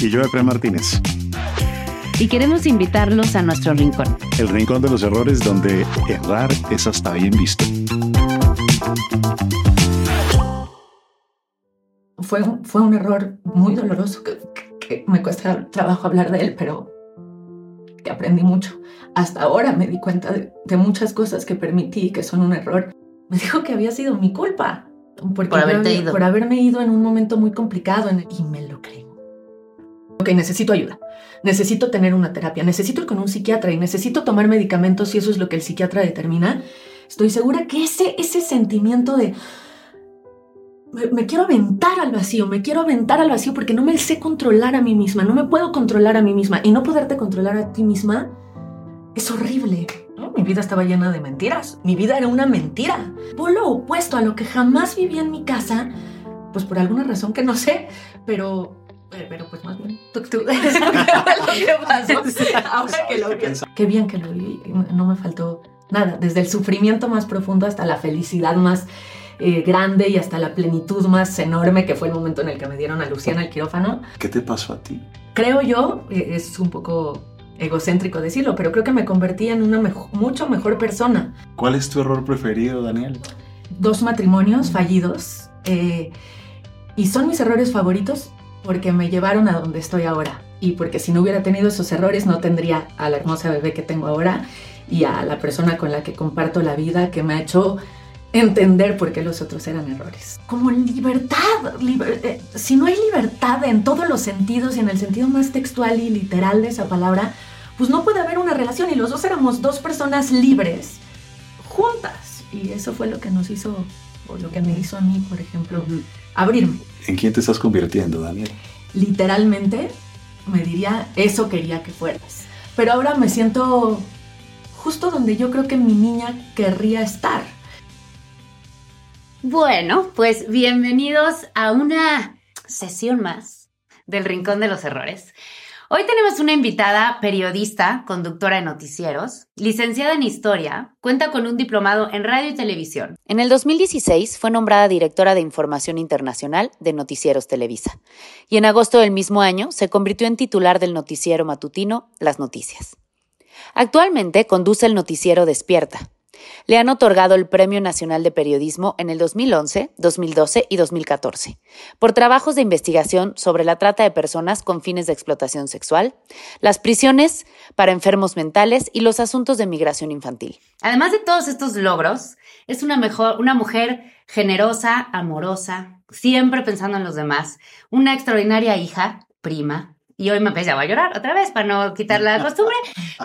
Y yo, Efraín Martínez. y queremos invitarlos a nuestro rincón. El rincón de los errores donde errar es hasta bien visto. Fue, un- fue un error muy doloroso que, que- que me cuesta trabajo hablar de él, pero que aprendí mucho. Hasta ahora me di cuenta de, de muchas cosas que permití que son un error. Me dijo que había sido mi culpa. Porque Por haberte había- ido. Por haberme ido en un momento muy complicado en el- y me lo creo. Ok, necesito ayuda. Necesito tener una terapia. Necesito ir con un psiquiatra y necesito tomar medicamentos si eso es lo que el psiquiatra determina. Estoy segura que ese, ese sentimiento de me, quiero aventar al vacío, me quiero aventar al vacío porque no me sé controlar a mí misma, no me puedo controlar a mí misma y no poderte controlar a ti misma es horrible. Mi vida estaba llena de mentiras, mi vida era una mentira. Polo opuesto a lo que jamás viví en mi casa, pues por alguna razón que no sé, pero... Pero pues más bien, tú, tú lo que pasó. Ahora que lo vi. Qué bien que lo vi, no me faltó nada, desde el sufrimiento más profundo hasta la felicidad más eh, grande y hasta la plenitud más enorme que fue el momento en el que me dieron a Luciana al quirófano. ¿Qué te pasó a ti? Creo yo, eh, es un poco egocéntrico decirlo, pero creo que me convertí en una mejo- mucho mejor persona. ¿Cuál es tu error preferido, Daniel? Dos matrimonios fallidos eh, y son mis errores favoritos porque me llevaron a donde estoy ahora y porque si no hubiera tenido esos errores no tendría a la hermosa bebé que tengo ahora y a la persona con la que comparto la vida que me ha hecho entender por qué los otros eran errores. Como libertad, liber- eh, si no hay libertad en todos los sentidos y en el sentido más textual y literal de esa palabra, pues no puede haber una relación y los dos éramos dos personas libres, juntas. Y eso fue lo que nos hizo, o lo que me hizo a mí, por ejemplo, abrirme. ¿En quién te estás convirtiendo, Daniel? Literalmente me diría, eso quería que fueras. Pero ahora me siento justo donde yo creo que mi niña querría estar. Bueno, pues bienvenidos a una sesión más del Rincón de los Errores. Hoy tenemos una invitada periodista, conductora de noticieros, licenciada en historia, cuenta con un diplomado en radio y televisión. En el 2016 fue nombrada directora de Información Internacional de Noticieros Televisa y en agosto del mismo año se convirtió en titular del noticiero matutino Las Noticias. Actualmente conduce el noticiero Despierta. Le han otorgado el Premio Nacional de Periodismo en el 2011, 2012 y 2014 por trabajos de investigación sobre la trata de personas con fines de explotación sexual, las prisiones para enfermos mentales y los asuntos de migración infantil. Además de todos estos logros, es una, una mujer generosa, amorosa, siempre pensando en los demás, una extraordinaria hija, prima, y hoy me empecé a llorar otra vez para no quitar la costumbre.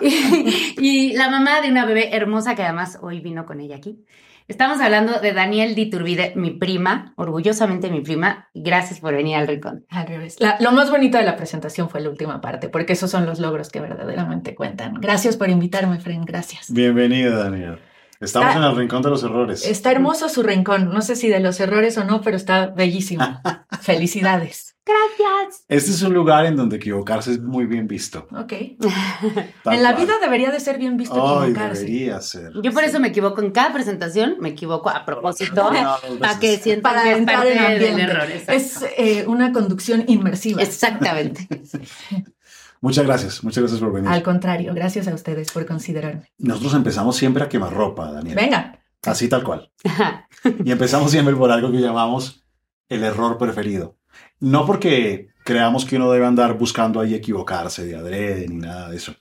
Y, y la mamá de una bebé hermosa que además hoy vino con ella aquí. Estamos hablando de Daniel Diturbide, mi prima, orgullosamente mi prima. Gracias por venir al rincón. Al revés. La- lo más bonito de la presentación fue la última parte, porque esos son los logros que verdaderamente cuentan. Gracias por invitarme, Fren. Gracias. Bienvenido, Daniel. Estamos Está- en el rincón de los errores. Está hermoso su rincón. No sé si de los errores o no, pero está bellísimo. Felicidades. Gracias. Este es un lugar en donde equivocarse es muy bien visto. Ok. En la cual. vida debería de ser bien visto Ay, equivocarse. debería ser. Yo por eso me equivoco en cada presentación, me equivoco a propósito, No, para que sientan Para que es entrar parte en del ambiente. error. exacto. Es eh, una conducción inmersiva. Exactamente. Muchas gracias, muchas gracias por venir. Al contrario, gracias a ustedes por considerarme. Nosotros empezamos siempre a quemarropa, Daniel. Venga. Así tal cual. Y empezamos siempre por algo que llamamos el error preferido. No porque creamos que uno debe andar buscando ahí equivocarse de adrede ni nada de eso,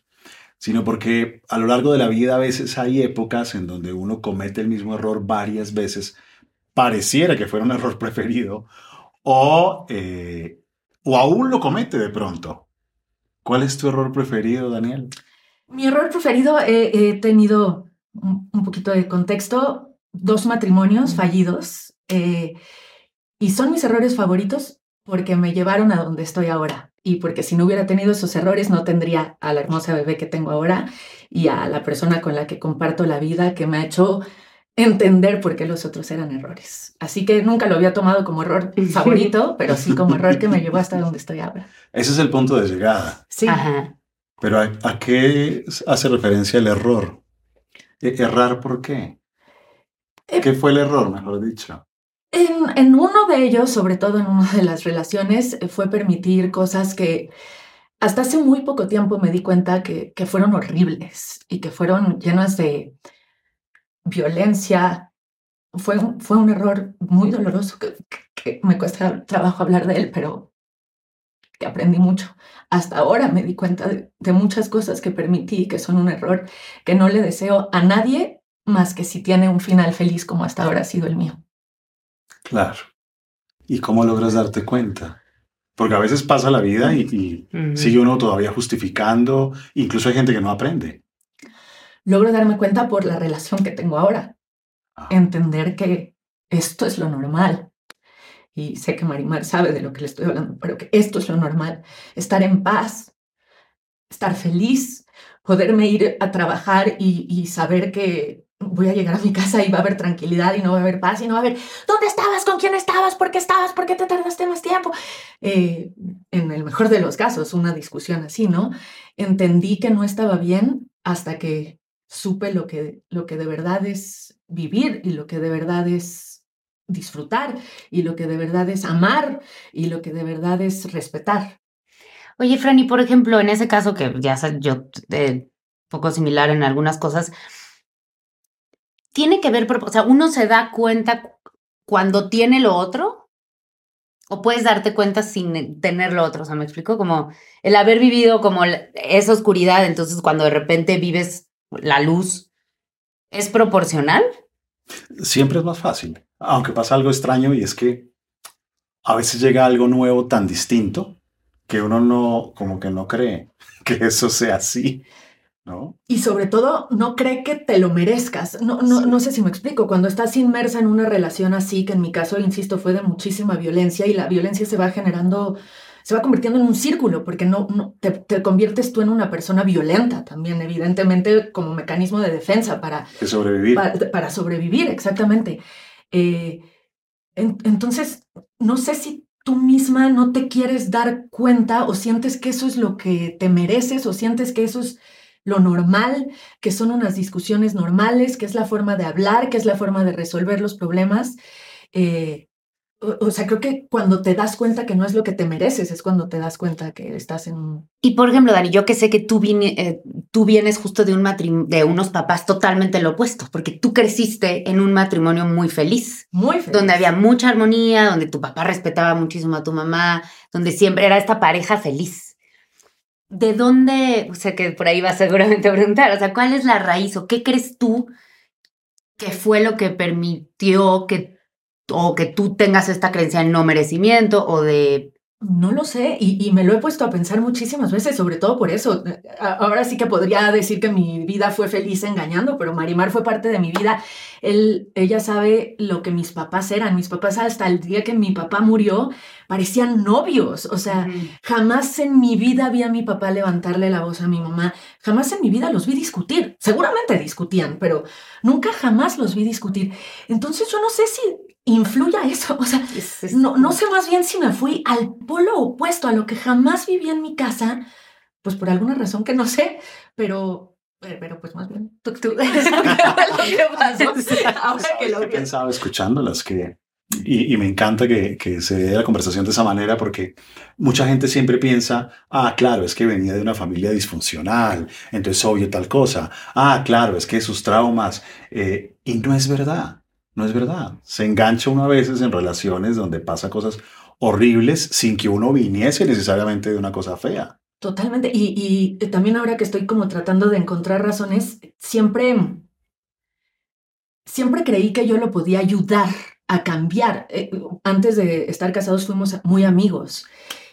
sino porque a lo largo de la vida a veces hay épocas en donde uno comete el mismo error varias veces, pareciera que fuera un error preferido, o, eh, o aún lo comete de pronto. ¿Cuál es tu error preferido, Daniel? Mi error preferido, he, he tenido un, un poquito de contexto, dos matrimonios fallidos, eh, y son mis errores favoritos porque me llevaron a donde estoy ahora. Y porque si no hubiera tenido esos errores, no tendría a la hermosa bebé que tengo ahora y a la persona con la que comparto la vida que me ha hecho entender por qué los otros eran errores. Así que nunca lo había tomado como error favorito, pero sí como error que me llevó hasta donde estoy ahora. Ese es el punto de llegada. Sí. Ajá. Pero ¿a, a qué hace referencia el error? E- ¿Errar por qué? Eh, ¿Qué fue el error, mejor dicho? En, uno de ellos, sobre todo en una de las relaciones, eh, fue permitir cosas que hasta hace muy poco tiempo me di cuenta que, fueron horribles y que fueron llenas de violencia. Fue, fue un error muy doloroso que me cuesta trabajo hablar de él, pero que aprendí mucho. Hasta ahora me di cuenta de, de muchas cosas que permití que son un error que no le deseo a nadie más que si tiene un final feliz como hasta ahora ha sido el mío. Claro. ¿Y cómo logras darte cuenta? Porque a veces pasa la vida y, y sigue uno todavía justificando. Incluso hay gente que no aprende. logro darme cuenta por la relación que tengo ahora. Ah. Entender que esto es lo normal. Y sé que Marimar sabe de lo que le estoy hablando, pero que esto es lo normal. Estar en paz, estar feliz, poderme ir a trabajar y, y saber que voy a llegar a mi casa y va a haber tranquilidad y no va a haber paz y no va a haber ¿dónde estabas? ¿Con quién estabas? ¿Por qué estabas? ¿Por qué te tardaste más tiempo? Eh, en el mejor de los casos, una discusión así, ¿no? Entendí que no estaba bien hasta que supe lo que, lo que de verdad es vivir y lo que de verdad es disfrutar y lo que de verdad es amar y lo que de verdad es respetar. Oye, Franny, por ejemplo, en ese caso que ya yo eh, poco similar en algunas cosas, tiene que ver, o sea, uno se da cuenta cu- cuando tiene lo otro o puedes darte cuenta sin tener lo otro, o sea, me explico, como el haber vivido como esa oscuridad, entonces cuando de repente vives la luz, ¿es proporcional? Siempre es más fácil. Aunque pasa algo extraño y es que a veces llega algo nuevo tan distinto que uno no, como que no cree que eso sea así, ¿no? Y sobre todo, no cree que te lo merezcas. No, no, Sí. no sé si me explico. Cuando estás inmersa en una relación así, que en mi caso, insisto, fue de muchísima violencia y la violencia se va generando, se va convirtiendo en un círculo, porque no, no te, te conviertes tú en una persona violenta también, evidentemente, como mecanismo de defensa para, sobrevivir. para, para sobrevivir, exactamente. Eh, en- entonces, no sé si tú misma no te quieres dar cuenta o sientes que eso es lo que te mereces o sientes que eso es lo normal, que son unas discusiones normales, que es la forma de hablar, que es la forma de resolver los problemas. Eh, o, o sea, creo que cuando te das cuenta que no es lo que te mereces, es cuando te das cuenta que estás en un... Y por ejemplo, Dani, yo que sé que tú, vine- eh, tú vienes justo de, un matrim- de unos papás totalmente lo opuesto, porque tú creciste en un matrimonio muy feliz. Muy feliz. donde había mucha armonía, donde tu papá respetaba muchísimo a tu mamá, donde siempre era esta pareja feliz. ¿De dónde, o sea, que por ahí vas seguramente a preguntar, o sea, cuál es la raíz o qué crees tú que fue lo que permitió que, o que tú tengas esta creencia en no merecimiento o de, No lo sé, y, y me lo he puesto a pensar muchísimas veces, sobre todo por eso. A- Ahora sí que podría decir que mi vida fue feliz engañando, pero Marimar fue parte de mi vida. Él, ella sabe lo que mis papás eran. Mis papás hasta el día que mi papá murió parecían novios. O sea, jamás en mi vida vi a mi papá levantarle la voz a mi mamá. Jamás en mi vida los vi discutir. Seguramente discutían, pero nunca jamás los vi discutir. Entonces yo no sé si influya eso. O sea, no, no sé más bien si me fui al polo opuesto a lo que jamás viví en mi casa, pues por alguna razón que no sé, pero, pero, pero, pues más bien tú, tú eres lo que- pasó. Ahora que lo pienso. pensaba escuchándolas que Y, y me encanta que, que se dé la conversación de esa manera porque mucha gente siempre piensa, ah, claro, es que venía de una familia disfuncional, entonces obvio tal cosa. Ah, claro, es que sus traumas. eh, y no es verdad, no es verdad. Se engancha uno a veces en relaciones donde pasa cosas horribles sin que uno viniese necesariamente de una cosa fea. Totalmente. Y, también ahora que estoy como tratando de encontrar razones, siempre, siempre creí que yo lo podía ayudar a cambiar. Eh, antes de estar casados fuimos muy amigos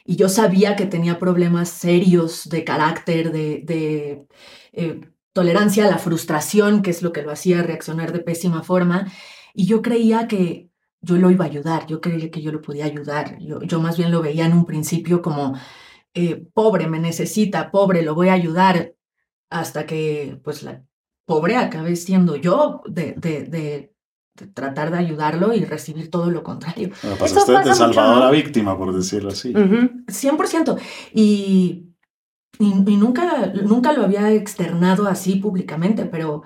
y yo sabía que tenía problemas serios de carácter, de, de eh, tolerancia a la frustración, que es lo que lo hacía reaccionar de pésima forma. Y yo creía que yo lo iba a ayudar, yo creía que yo lo podía ayudar. Yo, yo más bien lo veía en un principio como, eh, pobre, me necesita, pobre, lo voy a ayudar, hasta que pues la pobre acabé siendo yo de, de, de, de tratar de ayudarlo y recibir todo lo contrario. Bueno, Eso pasaste de pasa mucho, salvador ¿no? a víctima, por decirlo así. Ujú. 100%. Y, y, y nunca, nunca lo había externado así públicamente, pero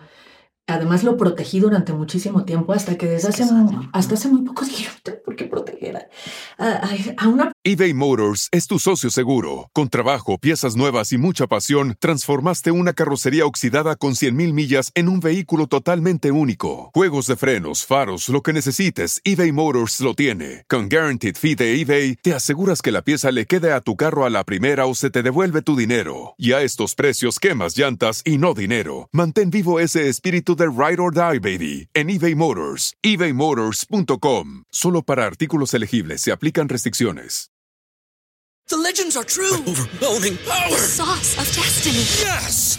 además lo protegí durante muchísimo tiempo hasta que desde hace, hasta hace muy poco dije, "No tengo por qué proteger a, a- a una eBay Motors es tu socio seguro. Con trabajo, piezas nuevas y mucha pasión, transformaste una carrocería oxidada con 100.000 millas en un vehículo totalmente único. Juegos de frenos, faros, lo que necesites, eBay Motors lo tiene. Con Guaranteed Fee de eBay, te aseguras que la pieza le quede a tu carro a la primera o se te devuelve tu dinero. Y a estos precios, quemas llantas y no dinero. Mantén vivo ese espíritu de Ride or Die, baby, en eBay Motors. ebaymotors.com. Solo para artículos elegibles se aplican restricciones. The legends are true. Overwhelming power! Sauce of destiny. Yes!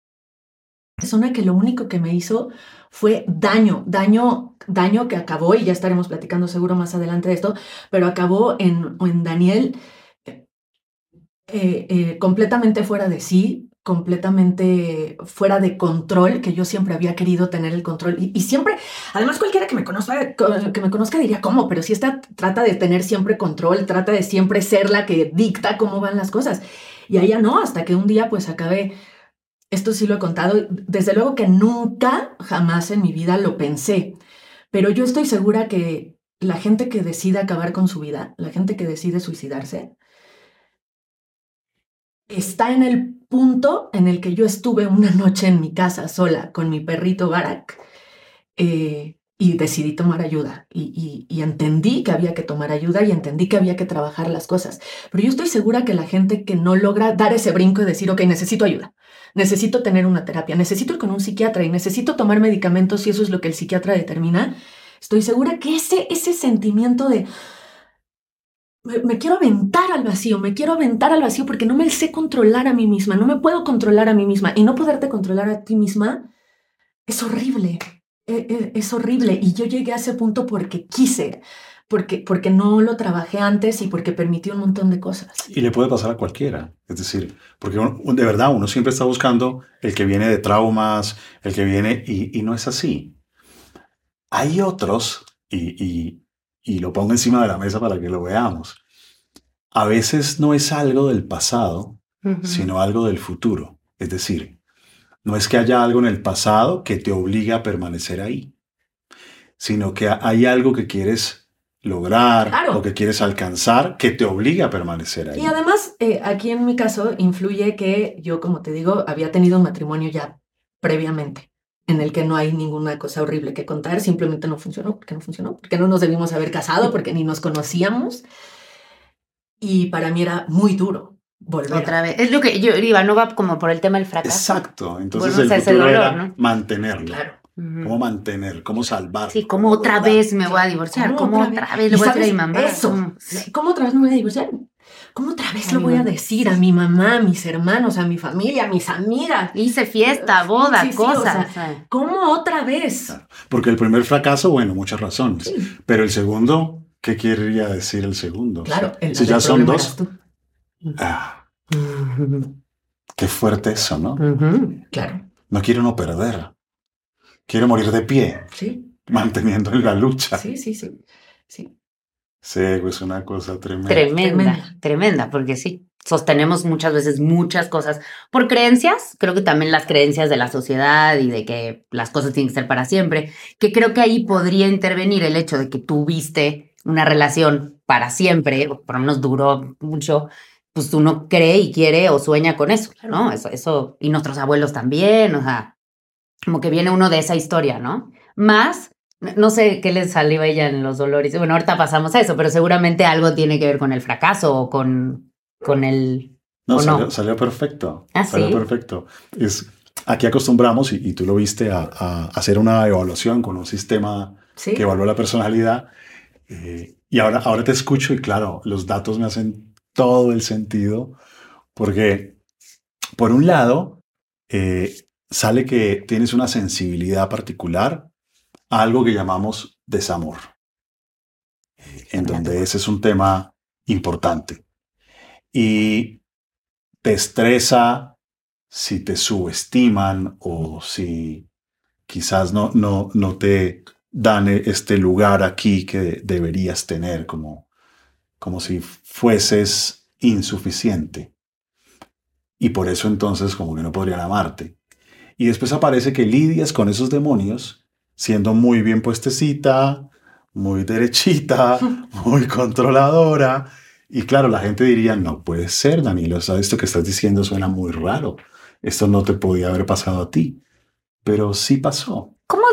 Persona que lo único que me hizo fue daño, daño, daño que acabó, y ya estaremos platicando seguro más adelante de esto, pero acabó en, en Daniel eh, eh, completamente fuera de sí, completamente fuera de control, que yo siempre había querido tener el control. Y, siempre, además cualquiera que me conozca, que me conozca diría, ¿cómo? Pero si esta trata de tener siempre control, trata de siempre ser la que dicta cómo van las cosas. Y a ella no, hasta que un día pues acabé esto sí lo he contado, desde luego que nunca, jamás en mi vida lo pensé, pero yo estoy segura que la gente que decide acabar con su vida, la gente que decide suicidarse, está en el punto en el que yo estuve una noche en mi casa sola con mi perrito Barak eh, y decidí tomar ayuda. Y, y, entendí que había que tomar ayuda y entendí que había que trabajar las cosas. Pero yo estoy segura que la gente que no logra dar ese brinco y decir, ok, necesito ayuda, necesito tener una terapia, necesito ir con un psiquiatra y necesito tomar medicamentos si eso es lo que el psiquiatra determina, estoy segura que ese, ese sentimiento de me, quiero aventar al vacío, me quiero aventar al vacío porque no me sé controlar a mí misma, no me puedo controlar a mí misma y no poderte controlar a ti misma es horrible, es, es horrible y yo llegué a ese punto porque quise. Porque, porque no lo trabajé antes y porque permití un montón de cosas. Y le puede pasar a cualquiera. Es decir, porque uno, de verdad uno siempre está buscando el que viene de traumas, el que viene, y, y no es así. Hay otros, y, y, y, lo pongo encima de la mesa para que lo veamos. A veces no es algo del pasado, uh -huh. sino algo del futuro. Es decir, no es que haya algo en el pasado que te obliga a permanecer ahí, sino que hay algo que quieres lograr claro. o que quieres alcanzar que te obliga a permanecer ahí. Y además, eh, aquí en mi caso, influye que yo, como te digo, había tenido un matrimonio ya previamente en el que no hay ninguna cosa horrible que contar, simplemente no funcionó, porque no funcionó, porque no nos debimos haber casado, porque ni nos conocíamos. Y para mí era muy duro volver. Otra vez. Es lo que yo iba, no va como por el tema del fracaso. Exacto. Entonces el futuro dolor, era ¿no? mantenerlo. Claro. ¿Cómo mantener? ¿Cómo salvar? Sí, ¿cómo otra vez me voy a divorciar? ¿Cómo, ¿Cómo otra vez le voy a decir a mi mamá? Eso. Sí. ¿Cómo otra vez me voy a divorciar? ¿Cómo otra vez lo voy a decir a mi mamá, a mis hermanos, a mi familia, a mis amigas? Hice fiesta, boda, sí, sí, cosas. O sea, ¿Cómo otra vez? Porque el primer fracaso, bueno, muchas razones. Pero el segundo, ¿qué querría decir el segundo? Claro, el, si ya son dos. Ah, qué fuerte eso, ¿no? Claro. No quiero no perder. Quiero morir de pie, Sí, manteniendo la lucha. sí, sí, sí. Sí. Sí, es una cosa tremenda. Tremenda, Tremenda. tremenda, porque sí, sostenemos muchas veces muchas cosas por creencias, creo que también las creencias de la sociedad y de que las cosas tienen que ser para siempre, que creo que ahí podría intervenir el hecho de que tuviste una relación para siempre, o por lo menos duró mucho, pues uno cree y quiere o sueña con eso, ¿no? Eso, eso, y nuestros abuelos también, o sea, como que viene uno de esa historia, ¿no? Más no sé qué les salió a ella en los dolores. Bueno, ahorita pasamos a eso, pero seguramente algo tiene que ver con el fracaso o con, con el... No, ¿O no? salió, salió perfecto. ¿Ah, salió sí? perfecto. Es, aquí acostumbramos, y, y tú lo viste, a, a hacer una evaluación con un sistema Sí. que evalúa la personalidad. eh, y ahora, ahora te escucho y claro, los datos me hacen todo el sentido, porque por un lado, eh, sale que tienes una sensibilidad particular a algo que llamamos desamor, en donde ese es un tema importante. Y te estresa si te subestiman o si quizás no, no, no te dan e- este lugar aquí que deberías tener, como, como si fueses insuficiente. Y por eso entonces como que no podrían amarte. Y después aparece que lidias con esos demonios siendo muy bien puestecita, muy derechita, muy controladora. Y claro, la gente diría, no puede ser, Danilo, o sea, esto que estás diciendo suena muy raro. Esto no te podía haber pasado a ti. Pero sí pasó. ¿Cómo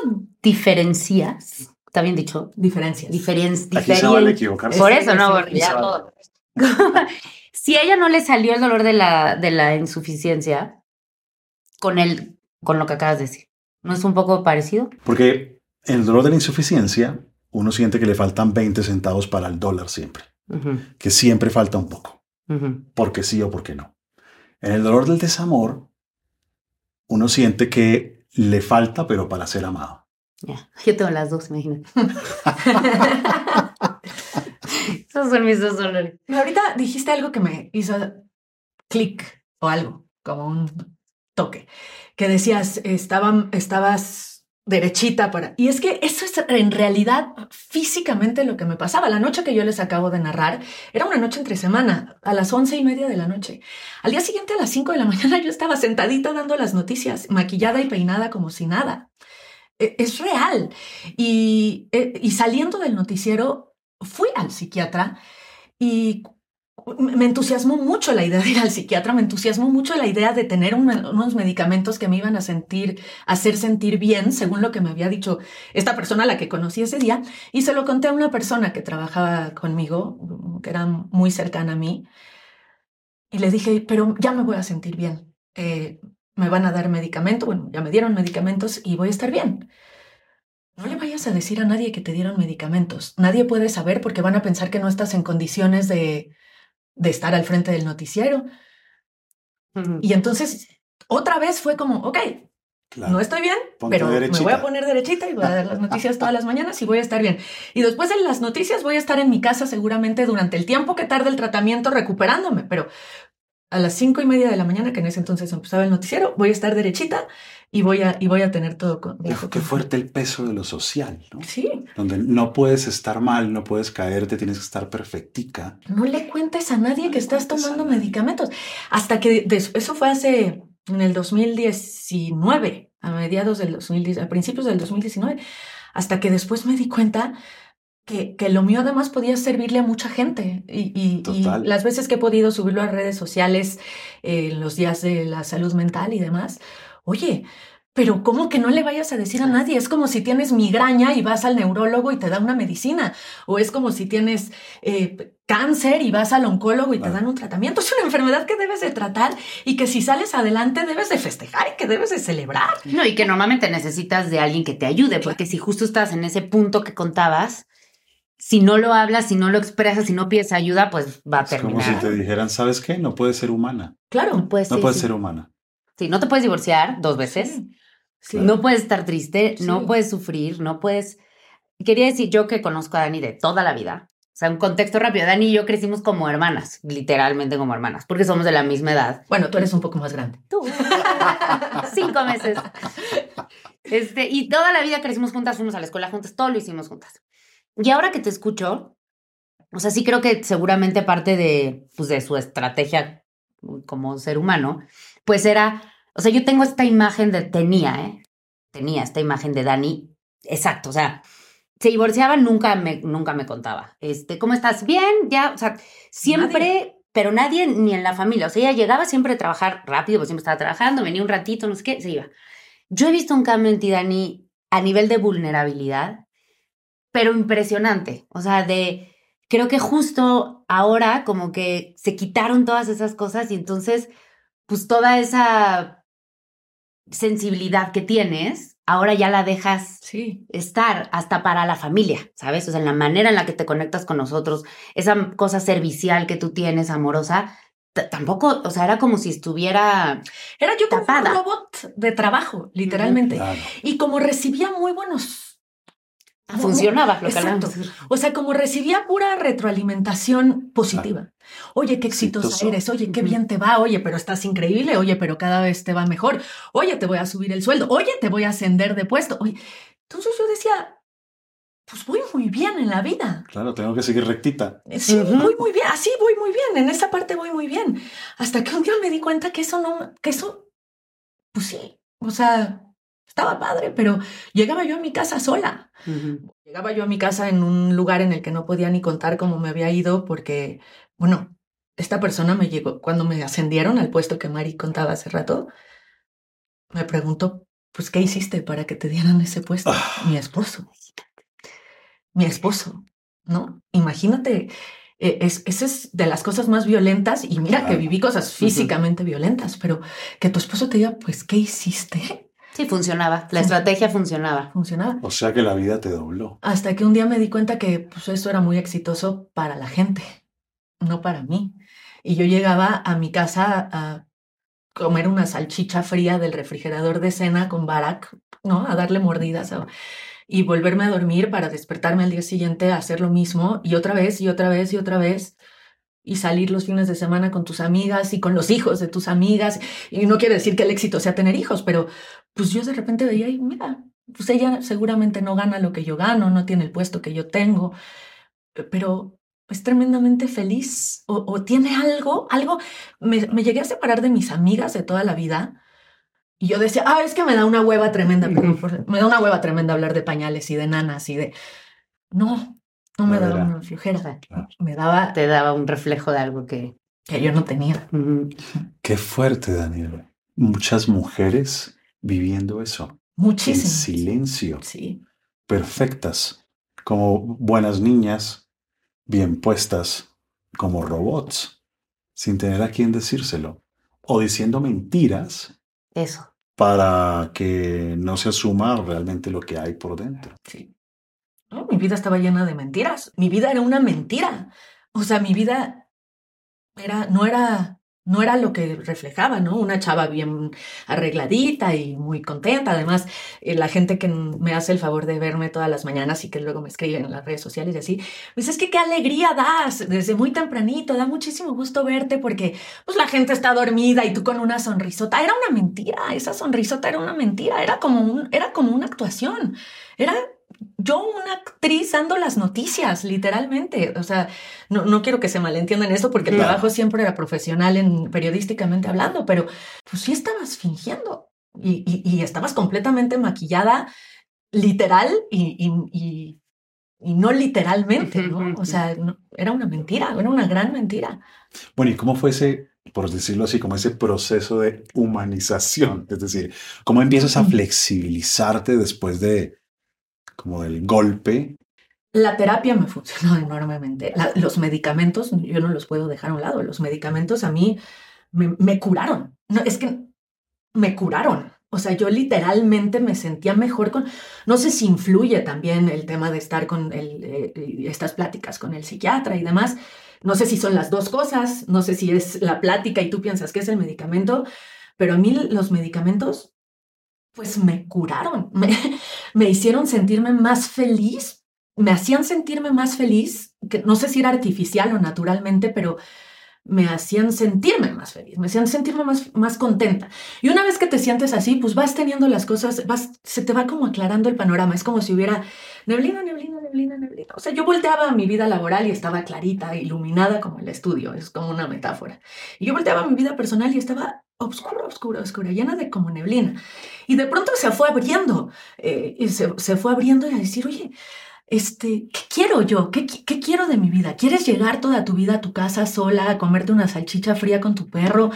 diferencias? ¿Está bien dicho? Diferencias. Diferen, Aquí se vale equivocarse. Por eso, no, porque ya todo- si a ella no le salió el dolor de la, de la insuficiencia con el, con lo que acabas de decir, ¿no es un poco parecido? Porque en el dolor de la insuficiencia, uno siente que le faltan 20 centavos para el dólar siempre. Ujú, Que siempre falta un poco. ujú. porque sí o porque no. En el dolor del desamor, uno siente que le falta, pero para ser amado. Ya, Yo tengo las dos, imagínate. Esos son mis dos dolores. Ahorita dijiste algo que me hizo clic o algo, como un toque, que decías, estaba, estabas derechita para... Y es que eso es en realidad físicamente lo que me pasaba. La noche que yo les acabo de narrar era una noche entre semana, a las once y media de la noche. Al día siguiente, a las cinco de la mañana, yo estaba sentadita dando las noticias, maquillada y peinada como si nada. E- Es real. Y, eh, y saliendo del noticiero, fui al psiquiatra y me entusiasmó mucho la idea de ir al psiquiatra, me entusiasmó mucho la idea de tener un- unos medicamentos que me iban a sentir, hacer sentir bien, según lo que me había dicho esta persona a la que conocí ese día, y se lo conté a una persona que trabajaba conmigo, que era muy cercana a mí, y le dije, pero ya me voy a sentir bien, eh, me van a dar medicamento, bueno, ya me dieron medicamentos y voy a estar bien. No le vayas a decir a nadie que te dieron medicamentos. Nadie puede saber porque van a pensar que no estás en condiciones de, de estar al frente del noticiero. Y entonces, otra vez fue como, ok, Claro. no estoy bien, Ponte pero me voy a poner derechita y voy a dar las noticias todas las mañanas y voy a estar bien. Y después de las noticias voy a estar en mi casa seguramente durante el tiempo que tarde el tratamiento recuperándome, pero a las cinco y media de la mañana, que en ese entonces empezaba el noticiero, voy a estar derechita y voy a, y voy a tener todo con, Qué, fuerte el peso de lo social, ¿no? Sí, Donde no puedes estar mal, no puedes caerte, tienes que estar perfectica. no le cuentes a nadie No que estás tomando medicamentos. Hasta que eso fue hace en el 2019, a mediados del 2010, a principios del 2019, hasta que después me di cuenta que, que lo mío además podía servirle a mucha gente. Y, y- las veces que he podido subirlo a redes sociales, eh, en los días de la salud mental y demás, oye, pero ¿cómo que no le vayas a decir a nadie? Es como si tienes migraña y vas al neurólogo y te da una medicina. O es como si tienes eh, cáncer y vas al oncólogo y te dan un tratamiento. Es una enfermedad que debes de tratar y que si sales adelante debes de festejar y que debes de celebrar. No, y que normalmente necesitas de alguien que te ayude, porque si justo estás en ese punto que contabas, si no lo hablas, si no lo expresas, si no pides ayuda, pues va a Es como terminar. si te dijeran, ¿sabes qué? No puedes ser humana. Claro. No puedes, No sí, puedes sí. ser humana. Sí, no te puedes divorciar dos veces. Sí. Sí. No puedes estar triste, Sí. no puedes sufrir, no puedes... Quería decir yo que conozco a Dani de toda la vida. sea, un contexto rápido. Dani y yo crecimos como hermanas, literalmente como hermanas, porque somos de la misma edad. Bueno, tú eres un poco más grande. Tú. Cinco meses. Este, y toda la vida crecimos juntas, fuimos a la escuela juntas, todo lo hicimos juntas. Y ahora que te escucho, o sea, sí creo que seguramente parte de, pues, de su estrategia como ser humano, pues era, o sea, yo tengo esta imagen de, tenía, ¿eh? Tenía esta imagen de Dani, exacto, o sea, se divorciaba, nunca me, nunca me contaba. Este, ¿cómo estás? Bien, ya, o sea, siempre, pero nadie ni en la familia. O sea, ella llegaba siempre a trabajar rápido, pues siempre estaba trabajando, venía un ratito, no sé qué, se iba. Yo he visto un cambio en ti, Dani, a nivel de vulnerabilidad, pero impresionante. O sea, de, creo que justo ahora como que se quitaron todas esas cosas y entonces, pues toda esa sensibilidad que tienes, ahora ya la dejas Sí. estar hasta para la familia, ¿sabes? O sea, en la manera en la que te conectas con nosotros, esa cosa servicial que tú tienes, amorosa, tampoco, o sea, era como si estuviera... Era yo como Tapada. un robot de trabajo, literalmente. Claro. Y como recibía muy buenos... muy- Funcionaba lo que Exacto. O sea, como recibía pura retroalimentación positiva. Oye, qué exitosa Exitoso. eres. Oye, qué bien te va. Oye, pero estás increíble. Oye, pero cada vez te va mejor. Oye, te voy a subir el sueldo. Oye, te voy a ascender de puesto. Oye, entonces yo decía, pues voy muy bien en la vida. Claro, tengo que seguir rectita. Sí, voy muy bien. Así voy muy bien. En esa parte voy muy bien. Hasta que un día me di cuenta que eso no, que eso, pues sí. O sea, estaba padre, pero llegaba yo a mi casa sola. Llegaba yo a mi casa en un lugar en el que no podía ni contar cómo me había ido porque, bueno, esta persona me llegó, cuando me ascendieron al puesto que Mari contaba hace rato, me preguntó, pues, ¿qué hiciste para que te dieran ese puesto? Mi esposo. Mi esposo, ¿no? Imagínate, eh, es, esa es de las cosas más violentas y mira que viví cosas físicamente violentas, pero que tu esposo te diga, pues, ¿qué hiciste? Sí, funcionaba. La estrategia funcionaba. Funcionaba. O sea que la vida te dobló. Hasta que un día me di cuenta que pues, eso era muy exitoso para la gente, no para mí. Y yo llegaba a mi casa a comer una salchicha fría del refrigerador de cena con Barack, ¿no? A darle mordidas a- y volverme a dormir para despertarme al día siguiente a hacer lo mismo y otra vez y otra vez y otra vez y salir los fines de semana con tus amigas y con los hijos de tus amigas. Y no quiere decir que el éxito sea tener hijos, pero pues yo de repente veía y mira, pues ella seguramente no gana lo que yo gano, no tiene el puesto que yo tengo, eh, pero es tremendamente feliz o, o tiene algo, algo, me, me llegué a separar de mis amigas de toda la vida y yo decía, ah, es que me da una hueva tremenda, me da una hueva tremenda hablar de pañales y de nanas y de... No, no me daba una flojera, Claro. me daba Te daba un reflejo de algo que... que yo no tenía. Qué fuerte, Daniel. Muchas mujeres viviendo eso. En Muchísimo. silencio. Sí, Perfectas. Como buenas niñas, bien puestas, como robots, sin tener a quién decírselo. O diciendo mentiras Eso. para que no se asuma realmente lo que hay por dentro. sí. No, mi vida estaba llena de mentiras. Mi vida era una mentira. O sea, mi vida era, no era, no era lo que reflejaba, ¿no? Una chava bien arregladita y muy contenta. Además, eh, la gente que me hace el favor de verme todas las mañanas y que luego me escriben en las redes sociales y así, pues es que qué alegría das desde muy tempranito. Da muchísimo gusto verte porque, pues la gente está dormida y tú con una sonrisota. Era una mentira. Esa sonrisota era una mentira. Era como un, era como una actuación. Era yo una actriz dando las noticias, literalmente. O sea, no, no quiero que se malentiendan esto porque el trabajo siempre era profesional en periodísticamente hablando, pero pues sí estabas fingiendo y, y- y estabas completamente maquillada, literal y, y- y- y no literalmente, ¿no? O sea, no- era una mentira, era una gran mentira. Bueno, ¿y cómo fue ese, por decirlo así, como ese proceso de humanización? Es decir, ¿cómo empiezas a flexibilizarte después de, como del golpe? La terapia me funcionó enormemente. Los medicamentos, yo no los puedo dejar a un lado. Los medicamentos a mí me, me curaron. No, es que me curaron. O sea, yo literalmente me sentía mejor con... No sé si influye también el tema de estar con el, eh, estas pláticas con el psiquiatra y demás. No sé si son las dos cosas. No sé si es la plática y tú piensas que es el medicamento. Pero a mí los medicamentos, pues me curaron. Me, me hicieron sentirme más feliz me hacían sentirme más feliz, que no sé si era artificial o naturalmente, pero me hacían sentirme más feliz, me hacían sentirme más, más contenta. Y una vez que te sientes así, pues vas teniendo las cosas, vas, se te va como aclarando el panorama. Es como si hubiera neblina, neblina, neblina, neblina. O sea, yo volteaba a mi vida laboral y estaba clarita, iluminada como el estudio, es como una metáfora. Y yo volteaba a mi vida personal y estaba oscura, oscura, oscura, llena de como neblina. Y de pronto se fue abriendo, eh, y se, se fue abriendo y a decir, oye, este, ¿qué quiero yo? ¿Qué, ¿Qué, quiero de mi vida? ¿Quieres llegar toda tu vida a tu casa sola, a comerte una salchicha fría con tu perro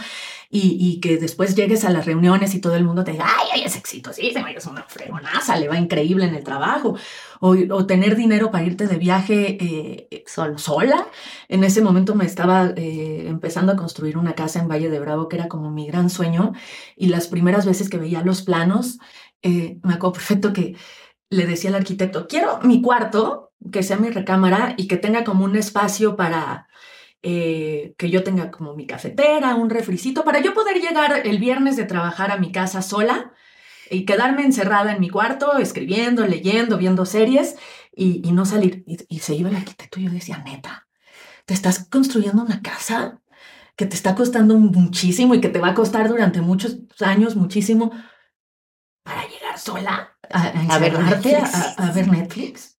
y, que después llegues a las reuniones y todo el mundo te diga, ay, ay, es exitosísima, es una fregonaza, le va increíble en el trabajo? O, tener dinero para irte de viaje eh, sola. En ese momento me estaba eh, empezando a construir una casa en Valle de Bravo, que era como mi gran sueño. Y las primeras veces que veía los planos, eh, me acuerdo perfecto que le decía al arquitecto, quiero mi cuarto, que sea mi recámara y que tenga como un espacio para eh, que yo tenga como mi cafetera, un refricito, para yo poder llegar el viernes de trabajar a mi casa sola y quedarme encerrada en mi cuarto, escribiendo, leyendo, viendo series y, no salir. Y, y, se iba el arquitecto y yo decía, neta, te estás construyendo una casa que te está costando muchísimo y que te va a costar durante muchos años muchísimo para llegar sola a, a, a ver Netflix. A, a, ver Netflix.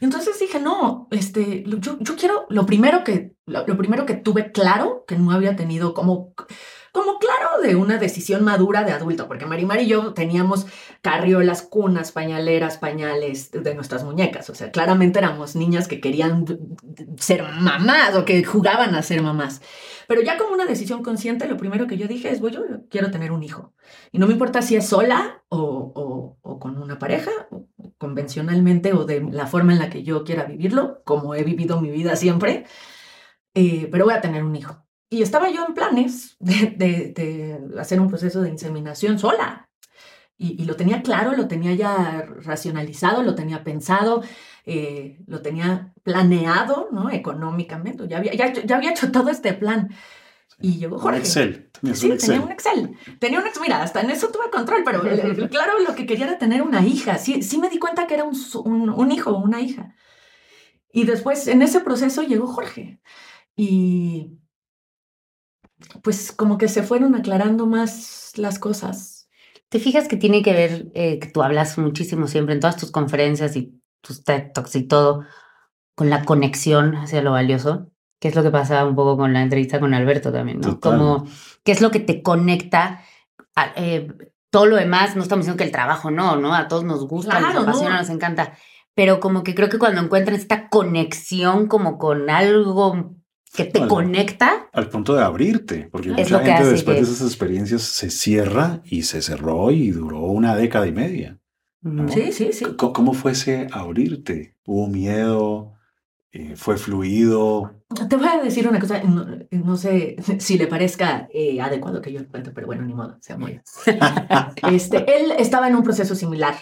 Entonces dije, no, este, yo, yo quiero, lo primero que, lo, lo, primero que tuve claro, que no había tenido como, como claro de una decisión madura de adulto, porque Marimar y yo teníamos carriolas, cunas, pañaleras, pañales de nuestras muñecas, o sea, claramente éramos niñas que querían ser mamás o que jugaban a ser mamás. Pero ya como una decisión consciente, lo primero que yo dije es, voy, yo quiero tener un hijo. Y no me importa si es sola o, o, con una pareja, convencionalmente o de la forma en la que yo quiera vivirlo, como he vivido mi vida siempre, eh, pero voy a tener un hijo. Y estaba yo en planes de, hacer un proceso de inseminación sola. Y, lo tenía claro, lo tenía ya racionalizado, lo tenía pensado, eh, lo tenía planeado, ¿no? Económicamente, ya había, ya, ya había hecho todo este plan. Y llegó Jorge. Un Excel. Sí, un Excel. tenía un Excel. Tenía un Excel. Mira, hasta en eso tuve control, pero claro, lo que quería era tener una hija. Sí, sí me di cuenta que era un, un, un hijo, una hija. Y después, en ese proceso, llegó Jorge. Y pues como que se fueron aclarando más las cosas. ¿Te fijas que tiene que ver, eh, que tú hablas muchísimo siempre en todas tus conferencias y tus TED Talks y todo, con la conexión hacia lo valioso? que es lo que pasa un poco con la entrevista con Alberto también, ¿no? Total. Como, ¿qué es lo que te conecta? A, eh, todo lo demás, no estamos diciendo que el trabajo no, ¿no? A todos nos gusta, Claro, nos apasiona, no. nos encanta. Pero como que creo que cuando encuentras esta conexión como con algo que te conecta, Al punto de abrirte, porque Es mucha lo que gente después que- de esas experiencias se cierra y se cerró y duró una década y media. ¿No? Sí, sí, sí. C- ¿Cómo fue ese abrirte? ¿Hubo miedo? Eh, ¿Fue fluido? Te voy a decir una cosa, no, no sé si le parezca eh, adecuado que yo lo cuente, pero bueno, ni modo, se muy. Este, él estaba en un proceso similar,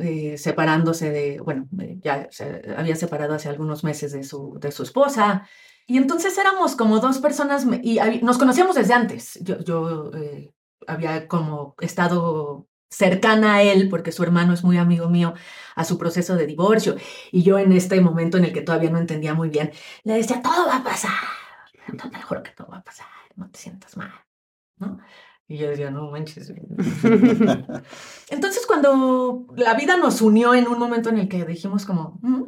eh, separándose de, bueno, eh, ya se había separado hace algunos meses de su, de su esposa. Y entonces éramos como dos personas y nos conocíamos desde antes. Yo, yo eh, había como estado cercana a él porque su hermano es muy amigo mío a su proceso de divorcio y yo en este momento en el que todavía no entendía muy bien le decía todo va a pasar no te juro que todo va a pasar no te sientas mal ¿no? y yo decía no manches entonces cuando la vida nos unió en un momento en el que dijimos como "Mm",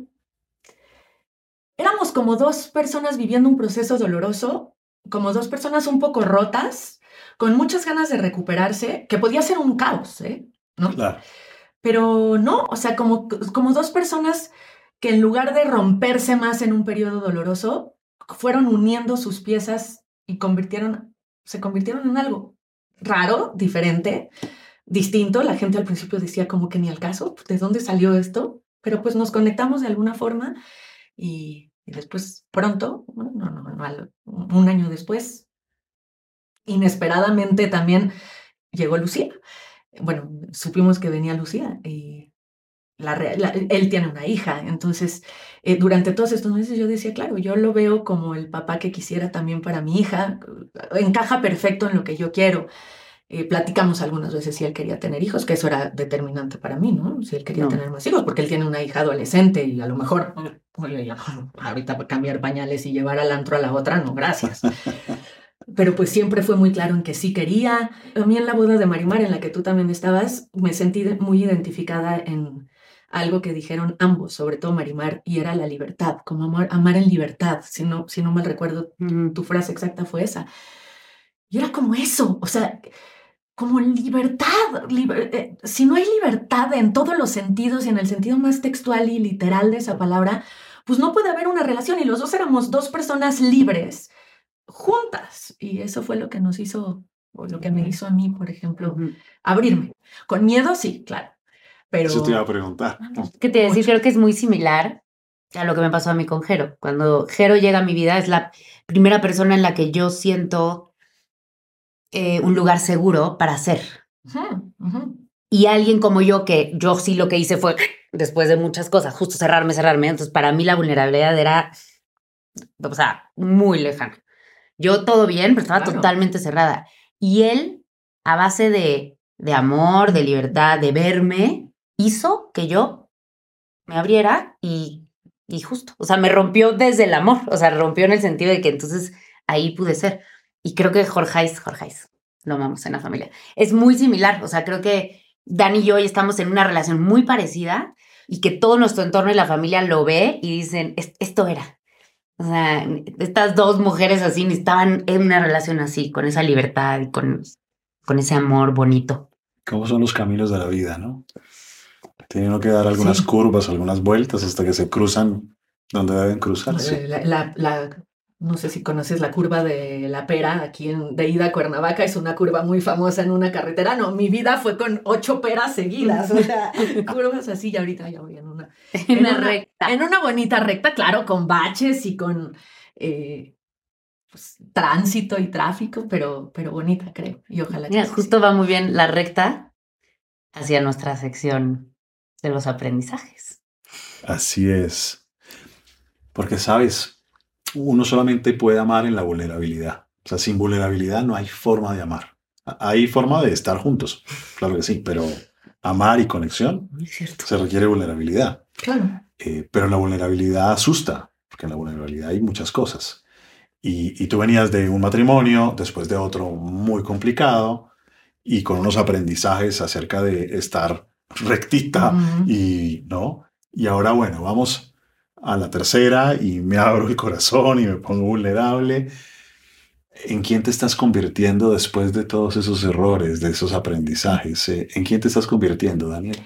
éramos como dos personas viviendo un proceso doloroso como dos personas un poco rotas con muchas ganas de recuperarse, que podía ser un caos, ¿eh? ¿No? Claro. Pero no, o sea, como, como dos personas que en lugar de romperse más en un periodo doloroso, fueron uniendo sus piezas y convirtieron, se convirtieron en algo raro, diferente, distinto. La gente al principio decía como que ni al caso, ¿de dónde salió esto? Pero pues nos conectamos de alguna forma y, y después pronto, no, no, no, un año después, inesperadamente también llegó Lucía. Bueno, supimos que venía Lucía y la, re- la- él tiene una hija. Entonces, eh, durante todos estos meses yo decía, claro, yo lo veo como el papá que quisiera también para mi hija. Encaja perfecto en lo que yo quiero. Eh, platicamos algunas veces si él quería tener hijos, que eso era determinante para mí, ¿no? Si él quería No. tener más hijos, porque él tiene una hija adolescente y a lo mejor, oye, ya, ahorita cambiar pañales y llevar al antro a la otra, no, gracias. Pero pues siempre fue muy claro en que sí quería. A mí en la boda de Marimar, en la que tú también estabas, me sentí muy identificada en algo que dijeron ambos, sobre todo Marimar, y era la libertad, como amar, amar en libertad. Si no, si no mal recuerdo, tu frase exacta fue esa. Y era como eso, o sea, como libertad. liber- eh, si no hay libertad en todos los sentidos y en el sentido más textual y literal de esa palabra, pues no puede haber una relación y los dos éramos dos personas libres juntas. Y eso fue lo que nos hizo, o lo que me hizo a mí, por ejemplo, abrirme. Con miedo, sí, claro. Pero Eso te iba a preguntar. ¿Qué te iba a decir? Creo que es muy similar a lo que me pasó a mí con Jero. Cuando Jero llega a mi vida, es la primera persona en la que yo siento eh, un lugar seguro para ser. Ujú. Y alguien como yo, que yo sí lo que hice fue, después de muchas cosas, justo cerrarme, cerrarme. Entonces, para mí la vulnerabilidad era, o sea, muy lejana. Yo todo bien, pero estaba Claro. totalmente cerrada. Y él, a base de, de amor, de libertad, de verme, hizo que yo me abriera y, y justo, o sea, me rompió desde el amor, o sea, rompió en el sentido de que entonces ahí pude ser. Y creo que Jorgeis, Jorgeis, lo amamos en la familia, es muy similar, o sea, creo que Dani y yo hoy estamos en una relación muy parecida y que todo nuestro entorno y la familia lo ve y dicen, "Es- esto era. O sea, estas dos mujeres así estaban en una relación así, con esa libertad y con, con ese amor bonito. ¿Cómo son los caminos de la vida, no? Tiene uno que dar algunas Sí. curvas, algunas vueltas hasta que se cruzan donde deben cruzarse. La, la- la- no sé si conoces la curva de la pera aquí en, de ida a Cuernavaca, es una curva muy famosa en una carretera. No, mi vida fue con ocho peras seguidas, o sea, curvas así y ahorita ya voy en una, En en una recta. en una bonita recta, claro, con baches y con eh, pues, tránsito y tráfico, pero, pero bonita, creo. Y ojalá que Mira, sí. justo va muy bien la recta hacia nuestra sección de los aprendizajes. Así es. Porque, sabes, uno solamente puede amar en la vulnerabilidad. O sea, sin vulnerabilidad no hay forma de amar. Hay forma de estar juntos, claro que sí, pero amar y conexión se requiere vulnerabilidad. Claro. Eh, pero la vulnerabilidad asusta, porque en la vulnerabilidad hay muchas cosas. Y, y tú venías de un matrimonio, después de otro muy complicado, y con unos aprendizajes acerca de estar rectita y no. Y ahora, bueno, vamos a la tercera y me abro el corazón y me pongo vulnerable. ¿En quién te estás convirtiendo después de todos esos errores, de esos aprendizajes? Eh, ¿En quién te estás convirtiendo, Daniel?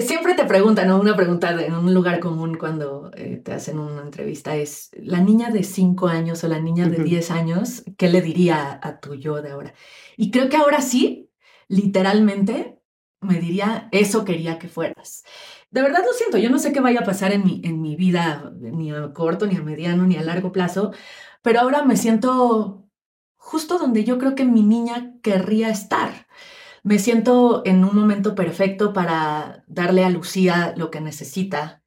Siempre te preguntan, ¿no? Una pregunta de- en un lugar común cuando eh, te hacen una entrevista es, la niña de 5 años o la niña de Ujú. 10 años, ¿qué le diría a tu yo de ahora? Y creo que ahora sí, literalmente, me diría, eso quería que fueras. De verdad lo siento, yo no sé qué vaya a pasar en mi, en mi vida, ni a corto, ni a mediano, ni a largo plazo, pero ahora me siento justo donde yo creo que mi niña querría estar. Me siento en un momento perfecto para darle a Lucía lo que necesita.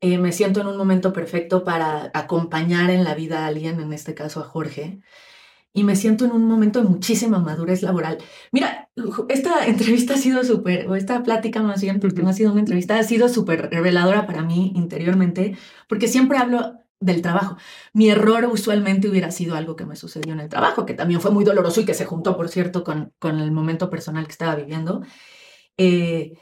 Eh, me siento en un momento perfecto para acompañar en la vida a alguien, en este caso a Jorge. Y me siento en un momento de muchísima madurez laboral. Mira, esta entrevista ha sido súper, o esta plática más bien, porque no ha sido una entrevista, ha sido súper reveladora para mí interiormente, porque siempre hablo del trabajo. Mi error usualmente hubiera sido algo que me sucedió en el trabajo, que también fue muy doloroso y que se juntó, por cierto, con, con el momento personal que estaba viviendo. Eh,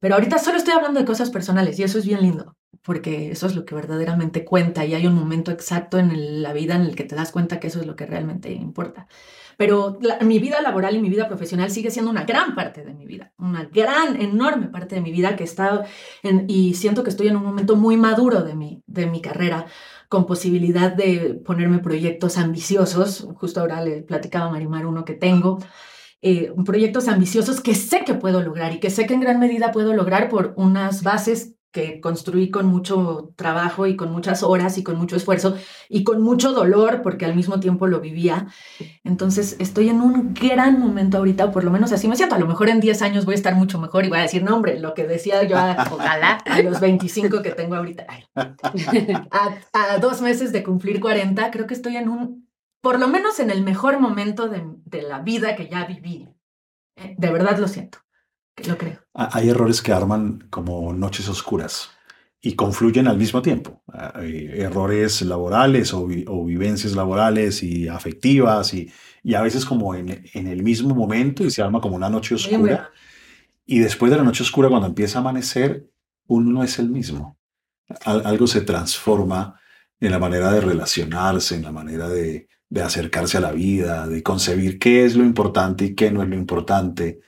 pero ahorita solo estoy hablando de cosas personales y eso es bien lindo, porque eso es lo que verdaderamente cuenta y hay un momento exacto en el- la vida en el que te das cuenta que eso es lo que realmente importa. Pero la- mi vida laboral y mi vida profesional sigue siendo una gran parte de mi vida, una gran, enorme parte de mi vida que está en, y siento que estoy en un momento muy maduro de mi, de mi carrera, con posibilidad de ponerme proyectos ambiciosos. Justo ahora le platicaba a Marimar uno que tengo, eh, proyectos ambiciosos que sé que puedo lograr y que sé que en gran medida puedo lograr por unas bases que construí con mucho trabajo y con muchas horas y con mucho esfuerzo y con mucho dolor porque al mismo tiempo lo vivía. Entonces estoy en un gran momento ahorita, o por lo menos así me siento. A lo mejor en 10 años voy a estar mucho mejor y voy a decir, no hombre, lo que decía yo a, Ojalá. a los 25 que tengo ahorita. Ay. A, a dos meses de cumplir 40, creo que estoy en un, por lo menos en el mejor momento de, de la vida que ya viví. Eh, De verdad lo siento, lo creo. Ha- Hay errores que arman como noches oscuras y confluyen al mismo tiempo. Hay errores laborales o, vi- o vivencias laborales y afectivas y, y a veces como en, en el mismo momento y se arma como una noche oscura. Y después de la noche oscura, cuando empieza a amanecer, uno no es el mismo. Al- algo se transforma en la manera de relacionarse, en la manera de, de acercarse a la vida, de concebir qué es lo importante y qué no es lo importante.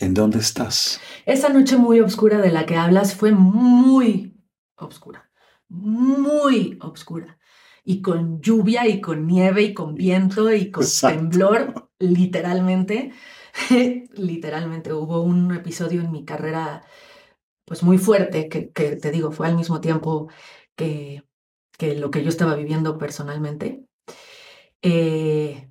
¿En dónde estás? Esa noche muy oscura de la que hablas fue muy oscura, muy oscura. Y con lluvia y con nieve y con viento y con Exacto. temblor, literalmente. literalmente hubo un episodio en mi carrera pues muy fuerte que, que te digo, fue al mismo tiempo que, que lo que yo estaba viviendo personalmente. Eh,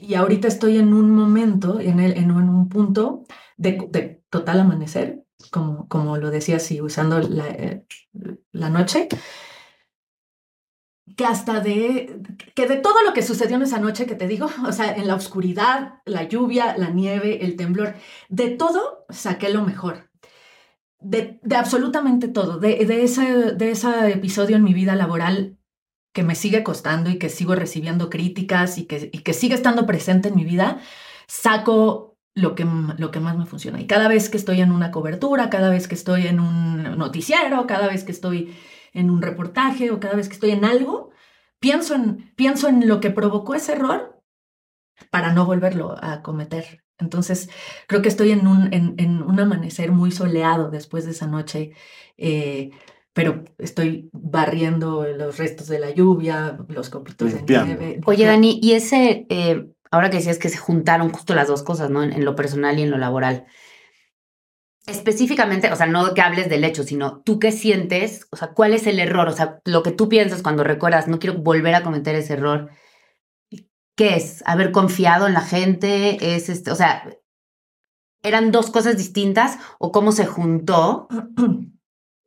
y ahorita estoy en un momento, en, un, punto de, total amanecer, como, como lo decía así, usando la, eh, la noche, que hasta de, que de todo lo que sucedió en esa noche que te digo, o sea, en la oscuridad, la lluvia, la nieve, el temblor, de todo saqué lo mejor. De, de absolutamente todo, de, ese, de ese episodio en mi vida laboral que me sigue costando y que sigo recibiendo críticas y que, y que sigue estando presente en mi vida, saco lo que, lo que más me funciona. Y cada vez que estoy en una cobertura, cada vez que estoy en un noticiero, cada vez que estoy en un reportaje o cada vez que estoy en algo, pienso en, pienso en lo que provocó ese error para no volverlo a cometer. Entonces, creo que estoy en un, en, un amanecer muy soleado después de esa noche. Eh, pero estoy barriendo los restos de la lluvia, los copitos Limpiando. de nieve. Oye, Dani, y ese, eh, ahora que decías que se juntaron justo las dos cosas, ¿no? En, en, lo personal y en lo laboral. Específicamente, o sea, no que hables del hecho, sino tú qué sientes, o sea, cuál es el error, o sea, lo que tú piensas cuando recuerdas, no quiero volver a cometer ese error. ¿Qué es? ¿Haber confiado en la gente? ¿Es este, o sea, eran dos cosas distintas o cómo se juntó?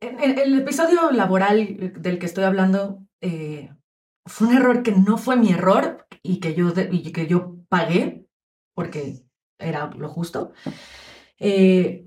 El, episodio laboral del que estoy hablando eh, fue un error que no fue mi error y que yo, y que yo pagué porque era lo justo. Eh,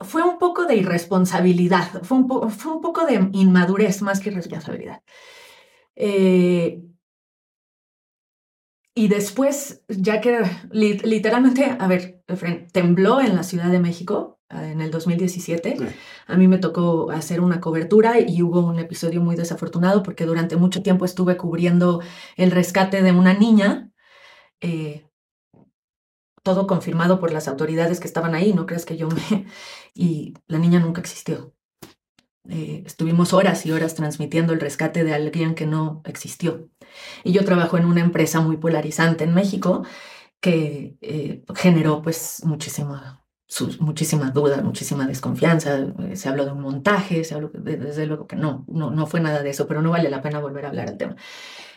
Fue un poco de irresponsabilidad, fue un, po fue un poco de inmadurez más que irresponsabilidad. Eh, y después, ya que li literalmente, a ver, tembló en la Ciudad de México en el 2017, sí. a mí me tocó hacer una cobertura y hubo un episodio muy desafortunado porque durante mucho tiempo estuve cubriendo el rescate de una niña. Eh, todo confirmado por las autoridades que estaban ahí, no creas que yo me... Y la niña nunca existió. Eh, estuvimos horas y horas transmitiendo el rescate de alguien que no existió. Y yo trabajo en una empresa muy polarizante en México que eh, generó pues muchísima, sus, muchísima duda, muchísima desconfianza. Se habló de un montaje, se habló de, desde luego que no, no, no fue nada de eso, pero no vale la pena volver a hablar del tema.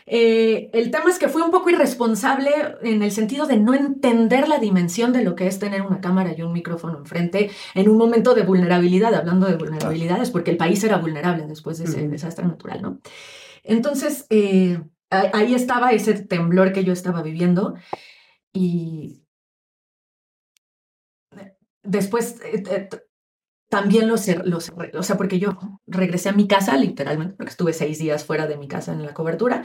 Eh, el tema es que fui un poco irresponsable en el sentido de no entender la dimensión de lo que es tener una cámara y un micrófono enfrente en un momento de vulnerabilidad, hablando de vulnerabilidades, porque el país era vulnerable después de ese desastre natural, ¿no? Entonces, eh, ahí estaba ese temblor que yo estaba viviendo y después eh, también los, los, o sea, porque yo regresé a mi casa, literalmente, porque estuve seis días fuera de mi casa en la cobertura,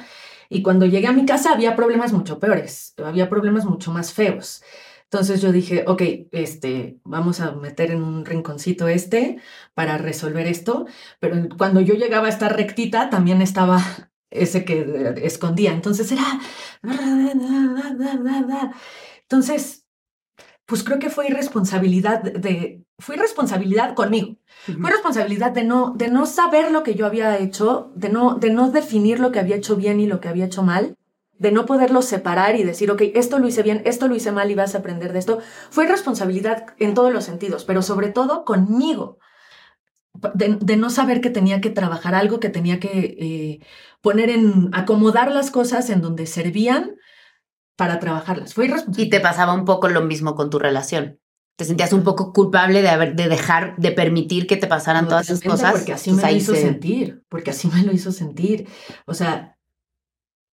Y cuando llegué a mi casa había problemas mucho peores, había problemas mucho más feos. Entonces yo dije, ok, este, vamos a meter en un rinconcito este para resolver esto. Pero cuando yo llegaba a esta rectita, también estaba ese que eh, escondía. Entonces era... Entonces, pues creo que fue irresponsabilidad de, fue irresponsabilidad conmigo. Fue responsabilidad de no, de no saber lo que yo había hecho, de no, de no definir lo que había hecho bien y lo que había hecho mal, de no poderlo separar y decir, ok, esto lo hice bien, esto lo hice mal y vas a aprender de esto. Fue responsabilidad en todos los sentidos, pero sobre todo conmigo. De, no saber que tenía que trabajar algo, que tenía que eh, poner en, acomodar las cosas en donde servían para trabajarlas. Fue. Y te pasaba un poco lo mismo con tu relación. Te sentías un poco culpable de, haber, de dejar, de permitir que te pasaran todas esas cosas. Porque así me lo hizo sentir, porque así me lo hizo sentir. O sea,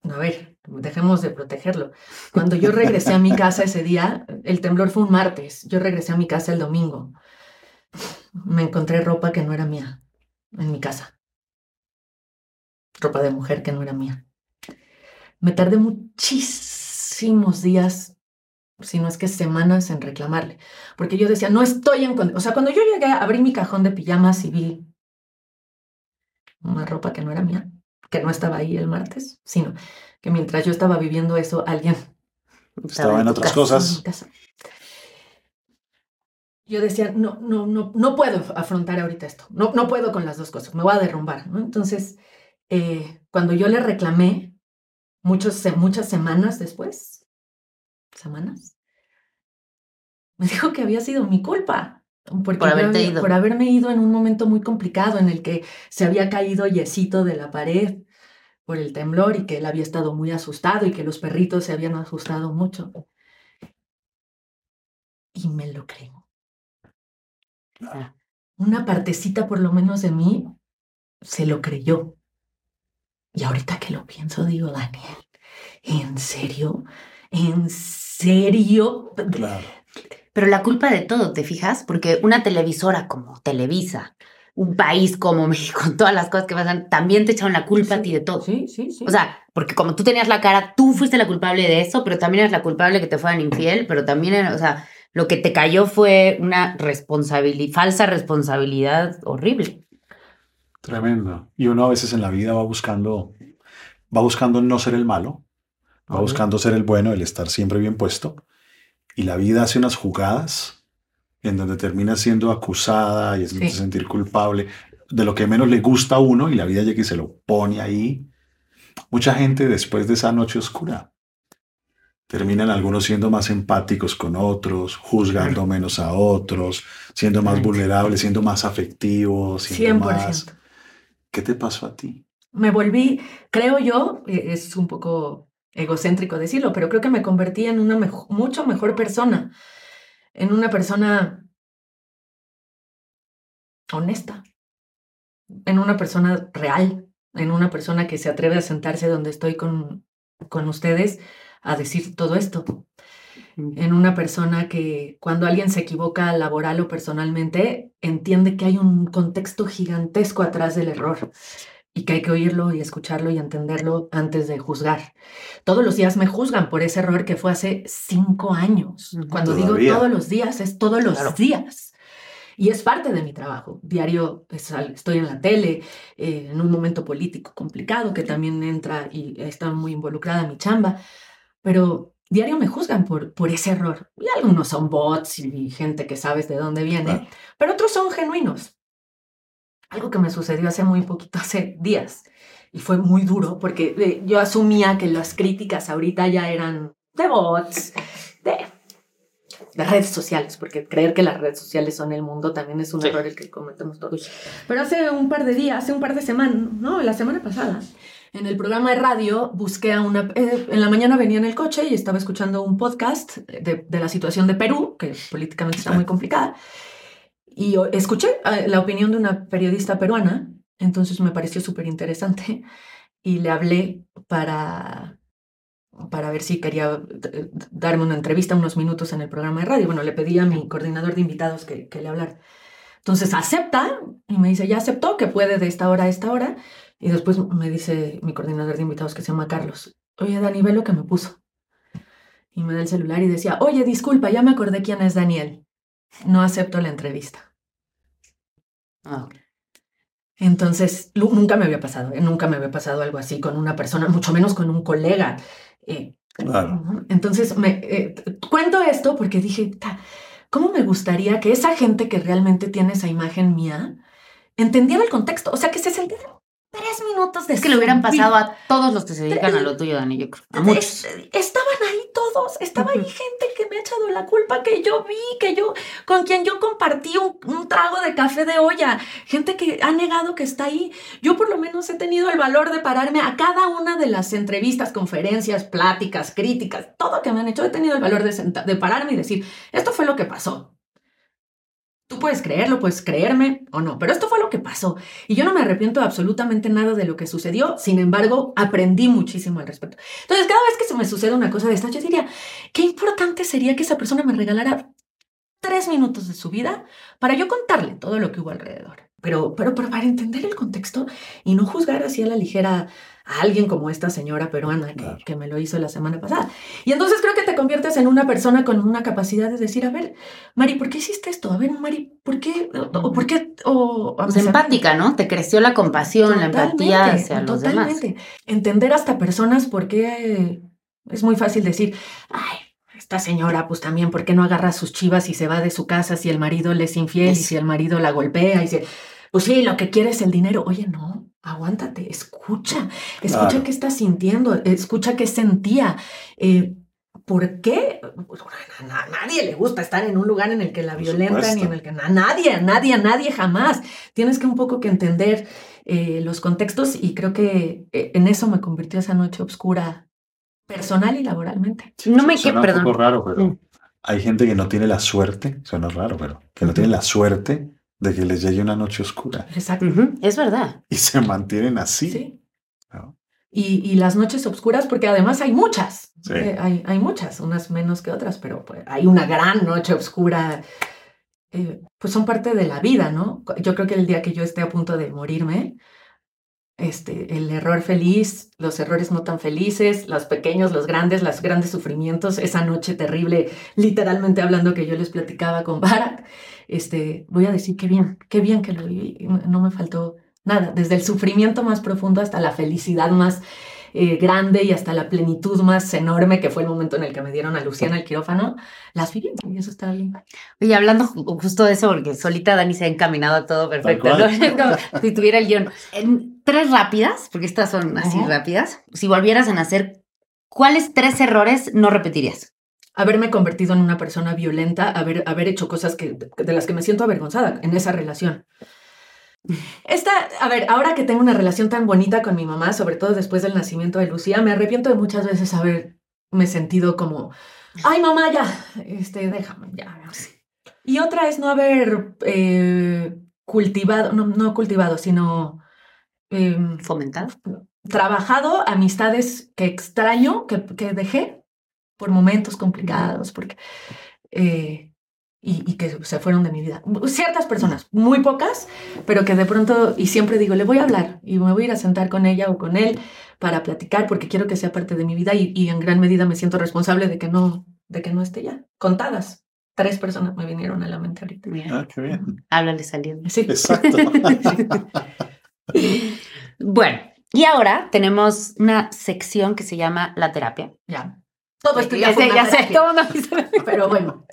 a ver, dejemos de protegerlo. Cuando yo regresé a mi casa ese día, el temblor fue un martes, yo regresé a mi casa el domingo. Me encontré ropa que no era mía en mi casa. Ropa de mujer que no era mía. Me tardé muchísimo días, si no es que semanas, en reclamarle. Porque yo decía, no estoy en... O sea, cuando yo llegué, abrí mi cajón de pijamas y vi una ropa que no era mía, que no estaba ahí el martes, sino que mientras yo estaba viviendo eso, alguien estaba en otras cosas. Yo decía, no, no, no, no puedo afrontar ahorita esto, no, no puedo con las dos cosas, me voy a derrumbar. ¿no? Entonces, eh, cuando yo le reclamé, muchos, muchas semanas después, semanas, me dijo que había sido mi culpa. por haberte ido. Por haberme ido en un momento muy complicado en el que se había caído yesito de la pared por el temblor y que él había estado muy asustado y que los perritos se habían asustado mucho. Y me lo creo. Una partecita por lo menos de mí se lo creyó. Y ahorita que lo pienso, digo, Daniel, ¿en serio? ¿En serio? Claro. Pero la culpa de todo, ¿te fijas? Porque una televisora como Televisa, un país como México, todas las cosas que pasan, también te echaron la culpa a ti de todo. Sí, sí, sí. O sea, porque como tú tenías la cara, tú fuiste la culpable de eso, pero también eres la culpable que te fueran infiel, pero también, o sea, lo que te cayó fue una responsabilidad, falsa responsabilidad horrible. Tremendo. Y uno a veces en la vida va buscando, va buscando no ser el malo, va buscando ser el bueno, el estar siempre bien puesto. Y la vida hace unas jugadas en donde termina siendo acusada y haciéndose sentir culpable de lo que menos le gusta a uno y la vida llega y se lo pone ahí. Mucha gente después de esa noche oscura terminan algunos siendo más empáticos con otros, juzgando menos a otros, siendo más vulnerables, siendo más afectivos, siendo 100%. más ¿Qué te pasó a ti? Me volví, creo yo, e, es un poco egocéntrico decirlo, pero creo que me convertí en una mucho mejor persona, en una persona honesta, en una persona real, en una persona que se atreve a sentarse donde estoy con, con ustedes a decir todo esto, en una persona que cuando alguien se equivoca laboral o personalmente, entiende que hay un contexto gigantesco atrás del error y que hay que oírlo y escucharlo y entenderlo antes de juzgar. Todos los días me juzgan por ese error que fue hace cinco años. Cuando digo todos los días, es todos los días. Y es parte de mi trabajo. Diario estoy en la tele, eh, en un momento político complicado que también entra y está muy involucrada en mi chamba. Pero diario me juzgan por, por ese error. Y algunos son bots y gente que sabes de dónde viene, pero otros son genuinos. Algo que me sucedió hace muy poquito, hace días, y fue muy duro porque eh, yo asumía que las críticas ahorita ya eran de bots, de, de, redes sociales, porque creer que las redes sociales son el mundo también es un error el que cometemos todos. Pero hace un par de días, hace un par de semanas, no, la semana pasada, en el programa de radio busqué a una... Eh, en la mañana venía en el coche y estaba escuchando un podcast de, la situación de Perú, que políticamente está muy complicada, y escuché eh, la opinión de una periodista peruana, entonces me pareció súper interesante y le hablé para, para ver si quería eh, darme una entrevista, unos minutos en el programa de radio. Bueno, le pedí a mi coordinador de invitados que, que le hablara. Entonces acepta y me dice, ya aceptó que puede de esta hora a esta hora. Y después me dice mi coordinador de invitados que se llama Carlos, oye, Dani, ve lo que me puso. Y me da el celular y decía, oye, disculpa, ya me acordé quién es Daniel. No acepto la entrevista. Ah, Entonces, nunca me había pasado, ¿eh? nunca me había pasado algo así con una persona, mucho menos con un colega. Eh, Claro. Entonces, me, eh, cuento esto porque dije, "Ta, ¿cómo me gustaría que esa gente que realmente tiene esa imagen mía entendiera el contexto? O sea, que se sentieran tres minutos de Es que le hubieran pasado a todos los que se dedican a lo tuyo, Dani, yo creo. A muchos. Es- estaban ahí todos, estaba ahí gente que me ha echado la culpa, que yo vi, que yo, con quien yo compartí un, un trago de café de olla, gente que ha negado que está ahí. Yo por lo menos he tenido el valor de pararme a cada una de las entrevistas, conferencias, pláticas, críticas, todo que me han hecho, he tenido el valor de, de pararme y decir, esto fue lo que pasó. Tú puedes creerlo, puedes creerme o no, pero esto fue lo que pasó. Y yo no me arrepiento absolutamente nada de lo que sucedió, sin embargo, aprendí muchísimo al respecto. Entonces, cada vez que se me sucede una cosa de esta, yo diría, qué importante sería que esa persona me regalara tres minutos de su vida para yo contarle todo lo que hubo alrededor. Pero, pero, pero para entender el contexto y no juzgar así a la ligera a alguien como esta señora peruana que, Claro. que me lo hizo la semana pasada. Y entonces creo que te conviertes en una persona con una capacidad de decir, a ver, Mari, ¿por qué hiciste esto? A ver, Mari, ¿por qué? ¿O, por qué? O, Pues empática, ¿no? Te creció la compasión, la empatía hacia los demás. totalmente. Entender hasta personas por qué es muy fácil decir, ay, esta señora, pues también, ¿por qué no agarra sus chivas y se va de su casa si el marido le es infiel y si el marido la golpea y si... Pues sí, lo que quiere es el dinero. Oye, no, aguántate, escucha, escucha Claro. qué está sintiendo, escucha qué sentía. eh, ¿Por qué? A na- nadie le gusta estar en un lugar en el que la violentan y en el que a nadie, a nadie, a nadie jamás. Tienes que un poco que entender eh, los contextos y creo que eh, en eso me convirtió esa noche oscura personal y laboralmente. No me Suena quede, un poco perdón. raro, pero Mm. hay gente que no tiene la suerte, suena raro, pero que no tiene la suerte de que les llegue una noche oscura Exacto. Es verdad. y se mantienen así. Sí. ¿no? Y, y las noches oscuras, porque además hay muchas, Sí. eh, hay, hay muchas, unas menos que otras, pero pues, hay una gran noche oscura, eh, pues son parte de la vida, ¿no? Yo creo que el día que yo esté a punto de morirme, este, el error feliz, los errores no tan felices, los pequeños, los grandes, los grandes sufrimientos, esa noche terrible, literalmente hablando que yo les platicaba con Barak, este, voy a decir qué bien, qué bien que lo no me faltó nada, desde el sufrimiento más profundo hasta la felicidad más eh, grande y hasta la plenitud más enorme, que fue el momento en el que me dieron a Luciana el quirófano, las viví y eso está bien. Oye, hablando ju- justo de eso, porque solita Dani se ha encaminado a todo perfecto, ¿no? si tuviera el guion. En tres rápidas, porque estas son así Ajá. rápidas, si volvieras a nacer, ¿cuáles tres errores no repetirías? Haberme convertido en una persona violenta, haber, haber hecho cosas que, de las que me siento avergonzada en esa relación. Esta, a ver, ahora que tengo una relación tan bonita con mi mamá, sobre todo después del nacimiento de Lucía, me arrepiento de muchas veces haberme sentido como, ay mamá, ya, este, déjame, ya. Y otra es no haber eh, cultivado, no, no cultivado, sino em, ¿Fomentado? trabajado amistades que extraño, que, que dejé por momentos complicados, porque, eh, y, y que se fueron de mi vida. Ciertas personas, muy pocas, pero que de pronto, y siempre digo, le voy a hablar y me voy a ir a sentar con ella o con él para platicar porque quiero que sea parte de mi vida y, y en gran medida me siento responsable de que no, de que no esté ya. Contadas. Tres personas me vinieron a la mente ahorita. Mira, Ah, qué bien. háblale saliendo. Sí. Exacto. Bueno, y ahora tenemos una sección que se llama la terapia. Ya. Todo esto ya sé, ya sé, todo dice- Pero bueno,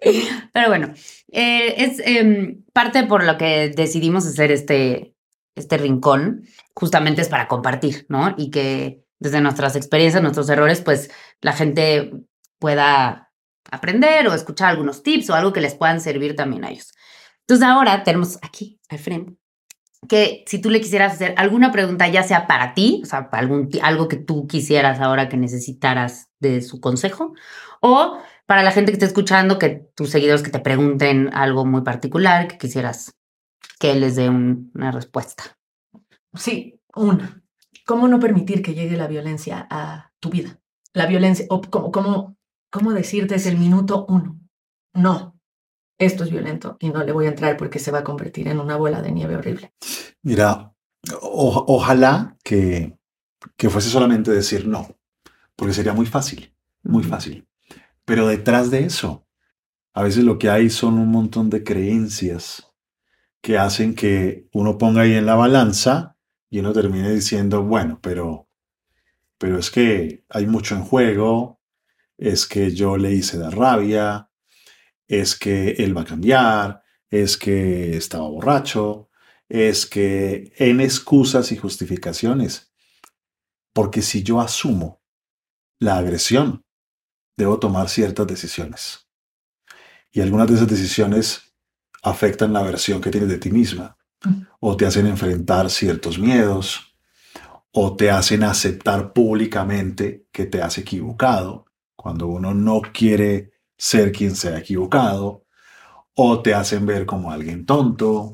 Pero bueno, eh, es em, parte por lo que decidimos hacer este, este rincón, justamente es para compartir, ¿no? Y que desde nuestras experiencias, nuestros errores, pues la gente pueda aprender o escuchar algunos tips o algo que les puedan servir también a ellos. Entonces ahora tenemos aquí al frente que si tú le quisieras hacer alguna pregunta, ya sea para ti, o sea, para algún, algo que tú quisieras ahora que necesitaras de su consejo, o para la gente que esté escuchando, que tus seguidores que te pregunten algo muy particular, que quisieras que les dé un- una respuesta. Sí, una. ¿Cómo no permitir que llegue la violencia a tu vida? La violencia, o cómo, cómo, cómo decir desde el minuto uno, no, esto es violento y no le voy a entrar porque se va a convertir en una bola de nieve horrible. Mira, O- ojalá que, que fuese solamente decir no, porque sería muy fácil, muy fácil. Pero detrás de eso, a veces lo que hay son un montón de creencias que hacen que uno ponga ahí en la balanza y uno termine diciendo, bueno, pero, pero es que hay mucho en juego, es que yo le hice dar rabia, es que él va a cambiar, es que estaba borracho, es que en excusas y justificaciones. Porque si yo asumo la agresión, debo tomar ciertas decisiones. Y algunas de esas decisiones afectan la versión que tienes de ti misma, o te hacen enfrentar ciertos miedos, o te hacen aceptar públicamente que te has equivocado, cuando uno no quiere ser quien se ha equivocado, o te hacen ver como alguien tonto,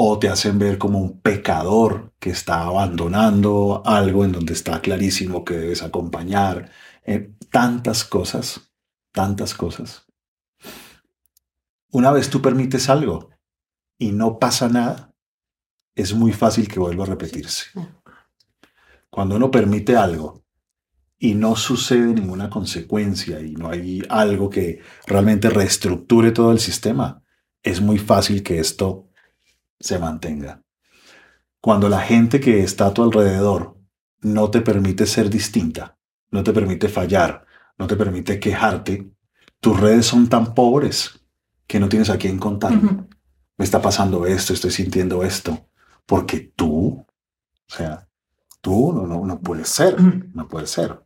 o te hacen ver como un pecador que está abandonando algo en donde está clarísimo que debes acompañar. Eh, tantas cosas, tantas cosas. Una vez tú permites algo y no pasa nada, es muy fácil que vuelva a repetirse. Cuando uno permite algo y no sucede ninguna consecuencia y no hay algo que realmente reestructure todo el sistema, es muy fácil que esto se mantenga. Cuando la gente que está a tu alrededor no te permite ser distinta, no te permite fallar, no te permite quejarte, tus redes son tan pobres que no tienes a quién contar. Me está pasando esto, estoy sintiendo esto, porque tú, o sea, tú no, no, no puedes ser, no puede ser.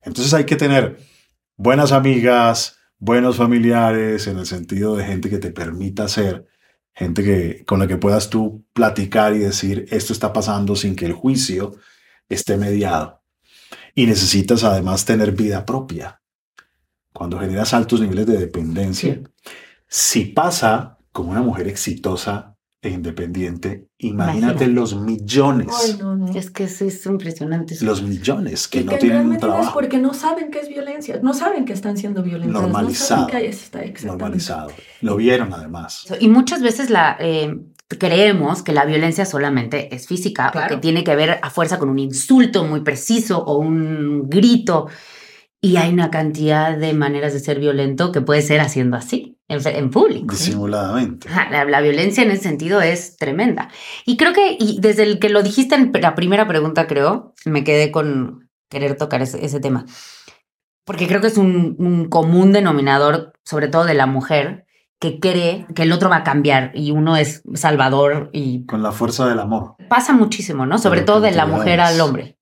Entonces hay que tener buenas amigas, buenos familiares, en el sentido de gente que te permita ser, gente que, con la que puedas tú platicar y decir, esto está pasando sin que el juicio esté mediado. Y necesitas además tener vida propia. Cuando generas altos niveles de dependencia, si pasa como una mujer exitosa e independiente, imagínate Imagínate. los millones, Ay, no, no. Es que sí, es impresionante. eso. los millones que Y no que tienen un no es trabajo porque no saben qué es violencia, no saben que están siendo violentadas, Normalizado. no saben que está normalizado. Lo vieron además. Y muchas veces la eh, creemos que la violencia solamente es física o Claro. que tiene que ver a fuerza con un insulto muy preciso o un grito. Y hay una cantidad de maneras de ser violento que puede ser haciendo así, en, en público. Disimuladamente. Ajá, La, la violencia en ese sentido es tremenda. Y creo que, y desde el que lo dijiste en la primera pregunta, creo, me quedé con querer tocar ese, ese tema. Porque creo que es un, un común denominador, sobre todo de la mujer, que cree que el otro va a cambiar y uno es salvador y Con la fuerza del amor. pasa muchísimo, ¿no? Sobre Pero todo de la mujer al hombre.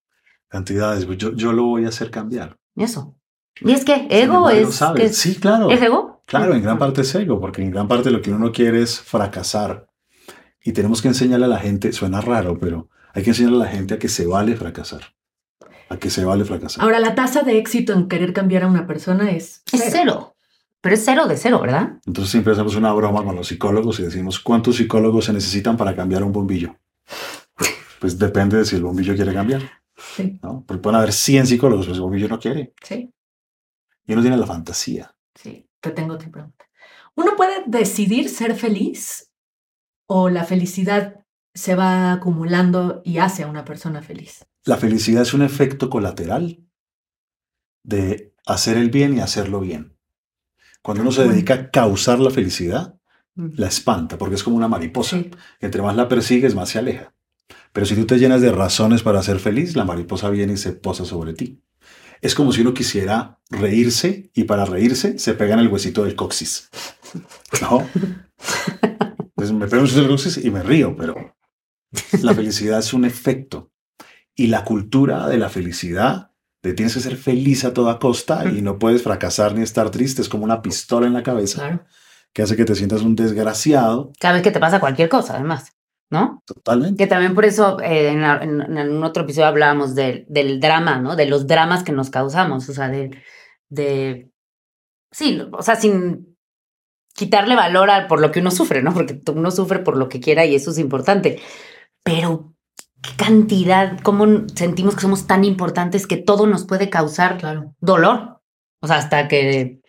Cantidades. pues Yo, yo lo voy a hacer cambiar. Eso. Y es que ego embargo, es... que es, Sí, claro. ¿Es ego? Claro, en gran parte es ego, porque en gran parte lo que uno quiere es fracasar. Y tenemos que enseñarle a la gente, suena raro, pero hay que enseñarle a la gente a que se vale fracasar. A que se vale fracasar. Ahora, la tasa de éxito en querer cambiar a una persona es Es cero. Pero es cero de cero, ¿verdad? Entonces siempre hacemos una broma con los psicólogos y decimos, ¿cuántos psicólogos se necesitan para cambiar un bombillo? Pues depende de si el bombillo quiere cambiar. Sí, ¿no? Porque pueden haber 100 psicólogos, pero el bombillo no quiere. sí, Y uno tiene la fantasía. sí. Te tengo otra pregunta. ¿Uno puede decidir ser feliz o la felicidad se va acumulando y hace a una persona feliz? La felicidad es un efecto colateral de hacer el bien y hacerlo bien. Cuando uno se dedica a causar la felicidad, Mm. la espanta, porque es como una mariposa. Sí. Entre más la persigues, más se aleja. Pero si tú te llenas de razones para ser feliz, la mariposa viene y se posa sobre ti. Es como si uno quisiera reírse y para reírse se pega en el huesito del coxis. ¿No? Entonces me pego en el huesito del coxis y me río, pero la felicidad es un efecto. Y la cultura de la felicidad, de tienes que ser feliz a toda costa y no puedes fracasar ni estar triste, es como una pistola en la cabeza Claro. que hace que te sientas un desgraciado Cada vez que te pasa cualquier cosa, además, ¿no? totalmente. Que también por eso eh, en, la- en- en un otro episodio hablábamos del- del drama, ¿no? De los dramas que nos causamos, o sea, de, de... Sí, o sea, sin quitarle valor a por lo que uno sufre, ¿no? Porque uno sufre por lo que quiera y eso es importante. Pero qué cantidad, cómo sentimos que somos tan importantes que todo nos puede causar Claro. dolor. O sea, hasta que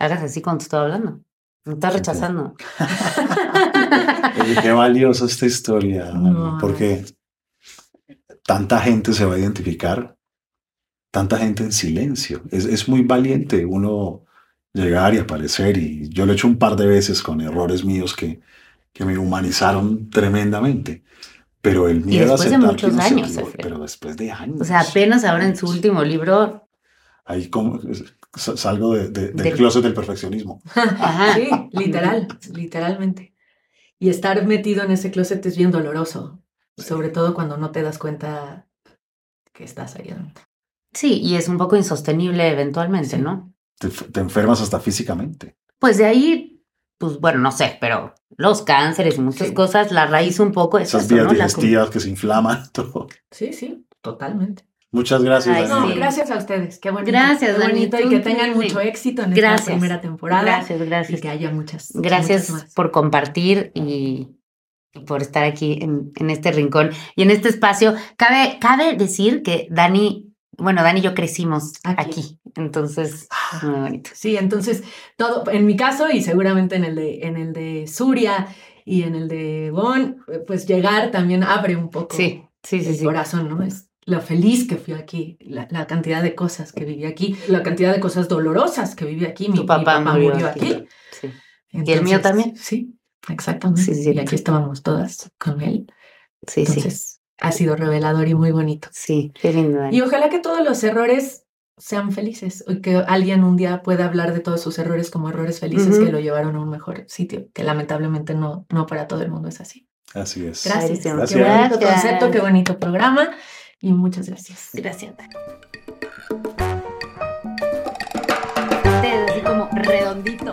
hagas así cuando te estoy hablando. Me estás rechazando. Oye, qué valiosa esta historia, No. porque tanta gente se va a identificar, tanta gente en silencio. Es, es muy valiente uno llegar y aparecer y yo lo he hecho un par de veces con errores míos que, que me humanizaron tremendamente. Pero el miedo después de a aceptar muchos que uno se años, pero después de años. O sea, apenas ahora en su último libro. Ahí como sa- salgo de- de- del Del- closet del perfeccionismo. Ajá. Sí, literal, literalmente. Y estar metido en ese closet es bien doloroso, sobre todo cuando no te das cuenta que estás ahí adentro. Sí, y es un poco insostenible eventualmente, Sí. ¿no? Te, te enfermas hasta físicamente. Pues de ahí, pues bueno, no sé, pero los cánceres y muchas Sí. cosas, la raíz un poco es Esas eso, vías ¿no? La digestivas que se inflaman. Todo. Sí, sí, totalmente. Muchas gracias. Ay. No, gracias a ustedes. Qué bonito. Gracias, qué bonito y que tengan mucho éxito en Gracias. esta primera temporada. Gracias, Y gracias. que haya muchas. Gracias muchas más. por compartir y y por estar aquí en, en este rincón y en este espacio. Cabe, cabe decir que Dani, bueno, Dani y yo crecimos aquí, Aquí. entonces es muy bonito. Sí, entonces, todo, en mi caso y seguramente en el de, en el de Suria y en el de Bon, pues llegar también abre un poco Sí, sí, sí, el sí. corazón, ¿no? Es lo feliz que fui aquí, la, la cantidad de cosas que viví aquí, la cantidad de cosas dolorosas que viví aquí. Mi, Tu papá, mi papá murió, murió aquí. aquí. Sí. ¿Y el mío también? Sí, exactamente. Sí, sí, y aquí estábamos todas con él. Sí, sí, Entonces, ha sido revelador y muy bonito. sí, qué lindo. Dani. Y ojalá que todos los errores sean felices y que alguien un día pueda hablar de todos sus errores como errores felices que lo llevaron a un mejor sitio, que lamentablemente no, no para todo el mundo es así. Así es. Gracias. Gracias. Qué bonito concepto, qué bonito programa y muchas gracias. Gracias. Ustedes así como redondito.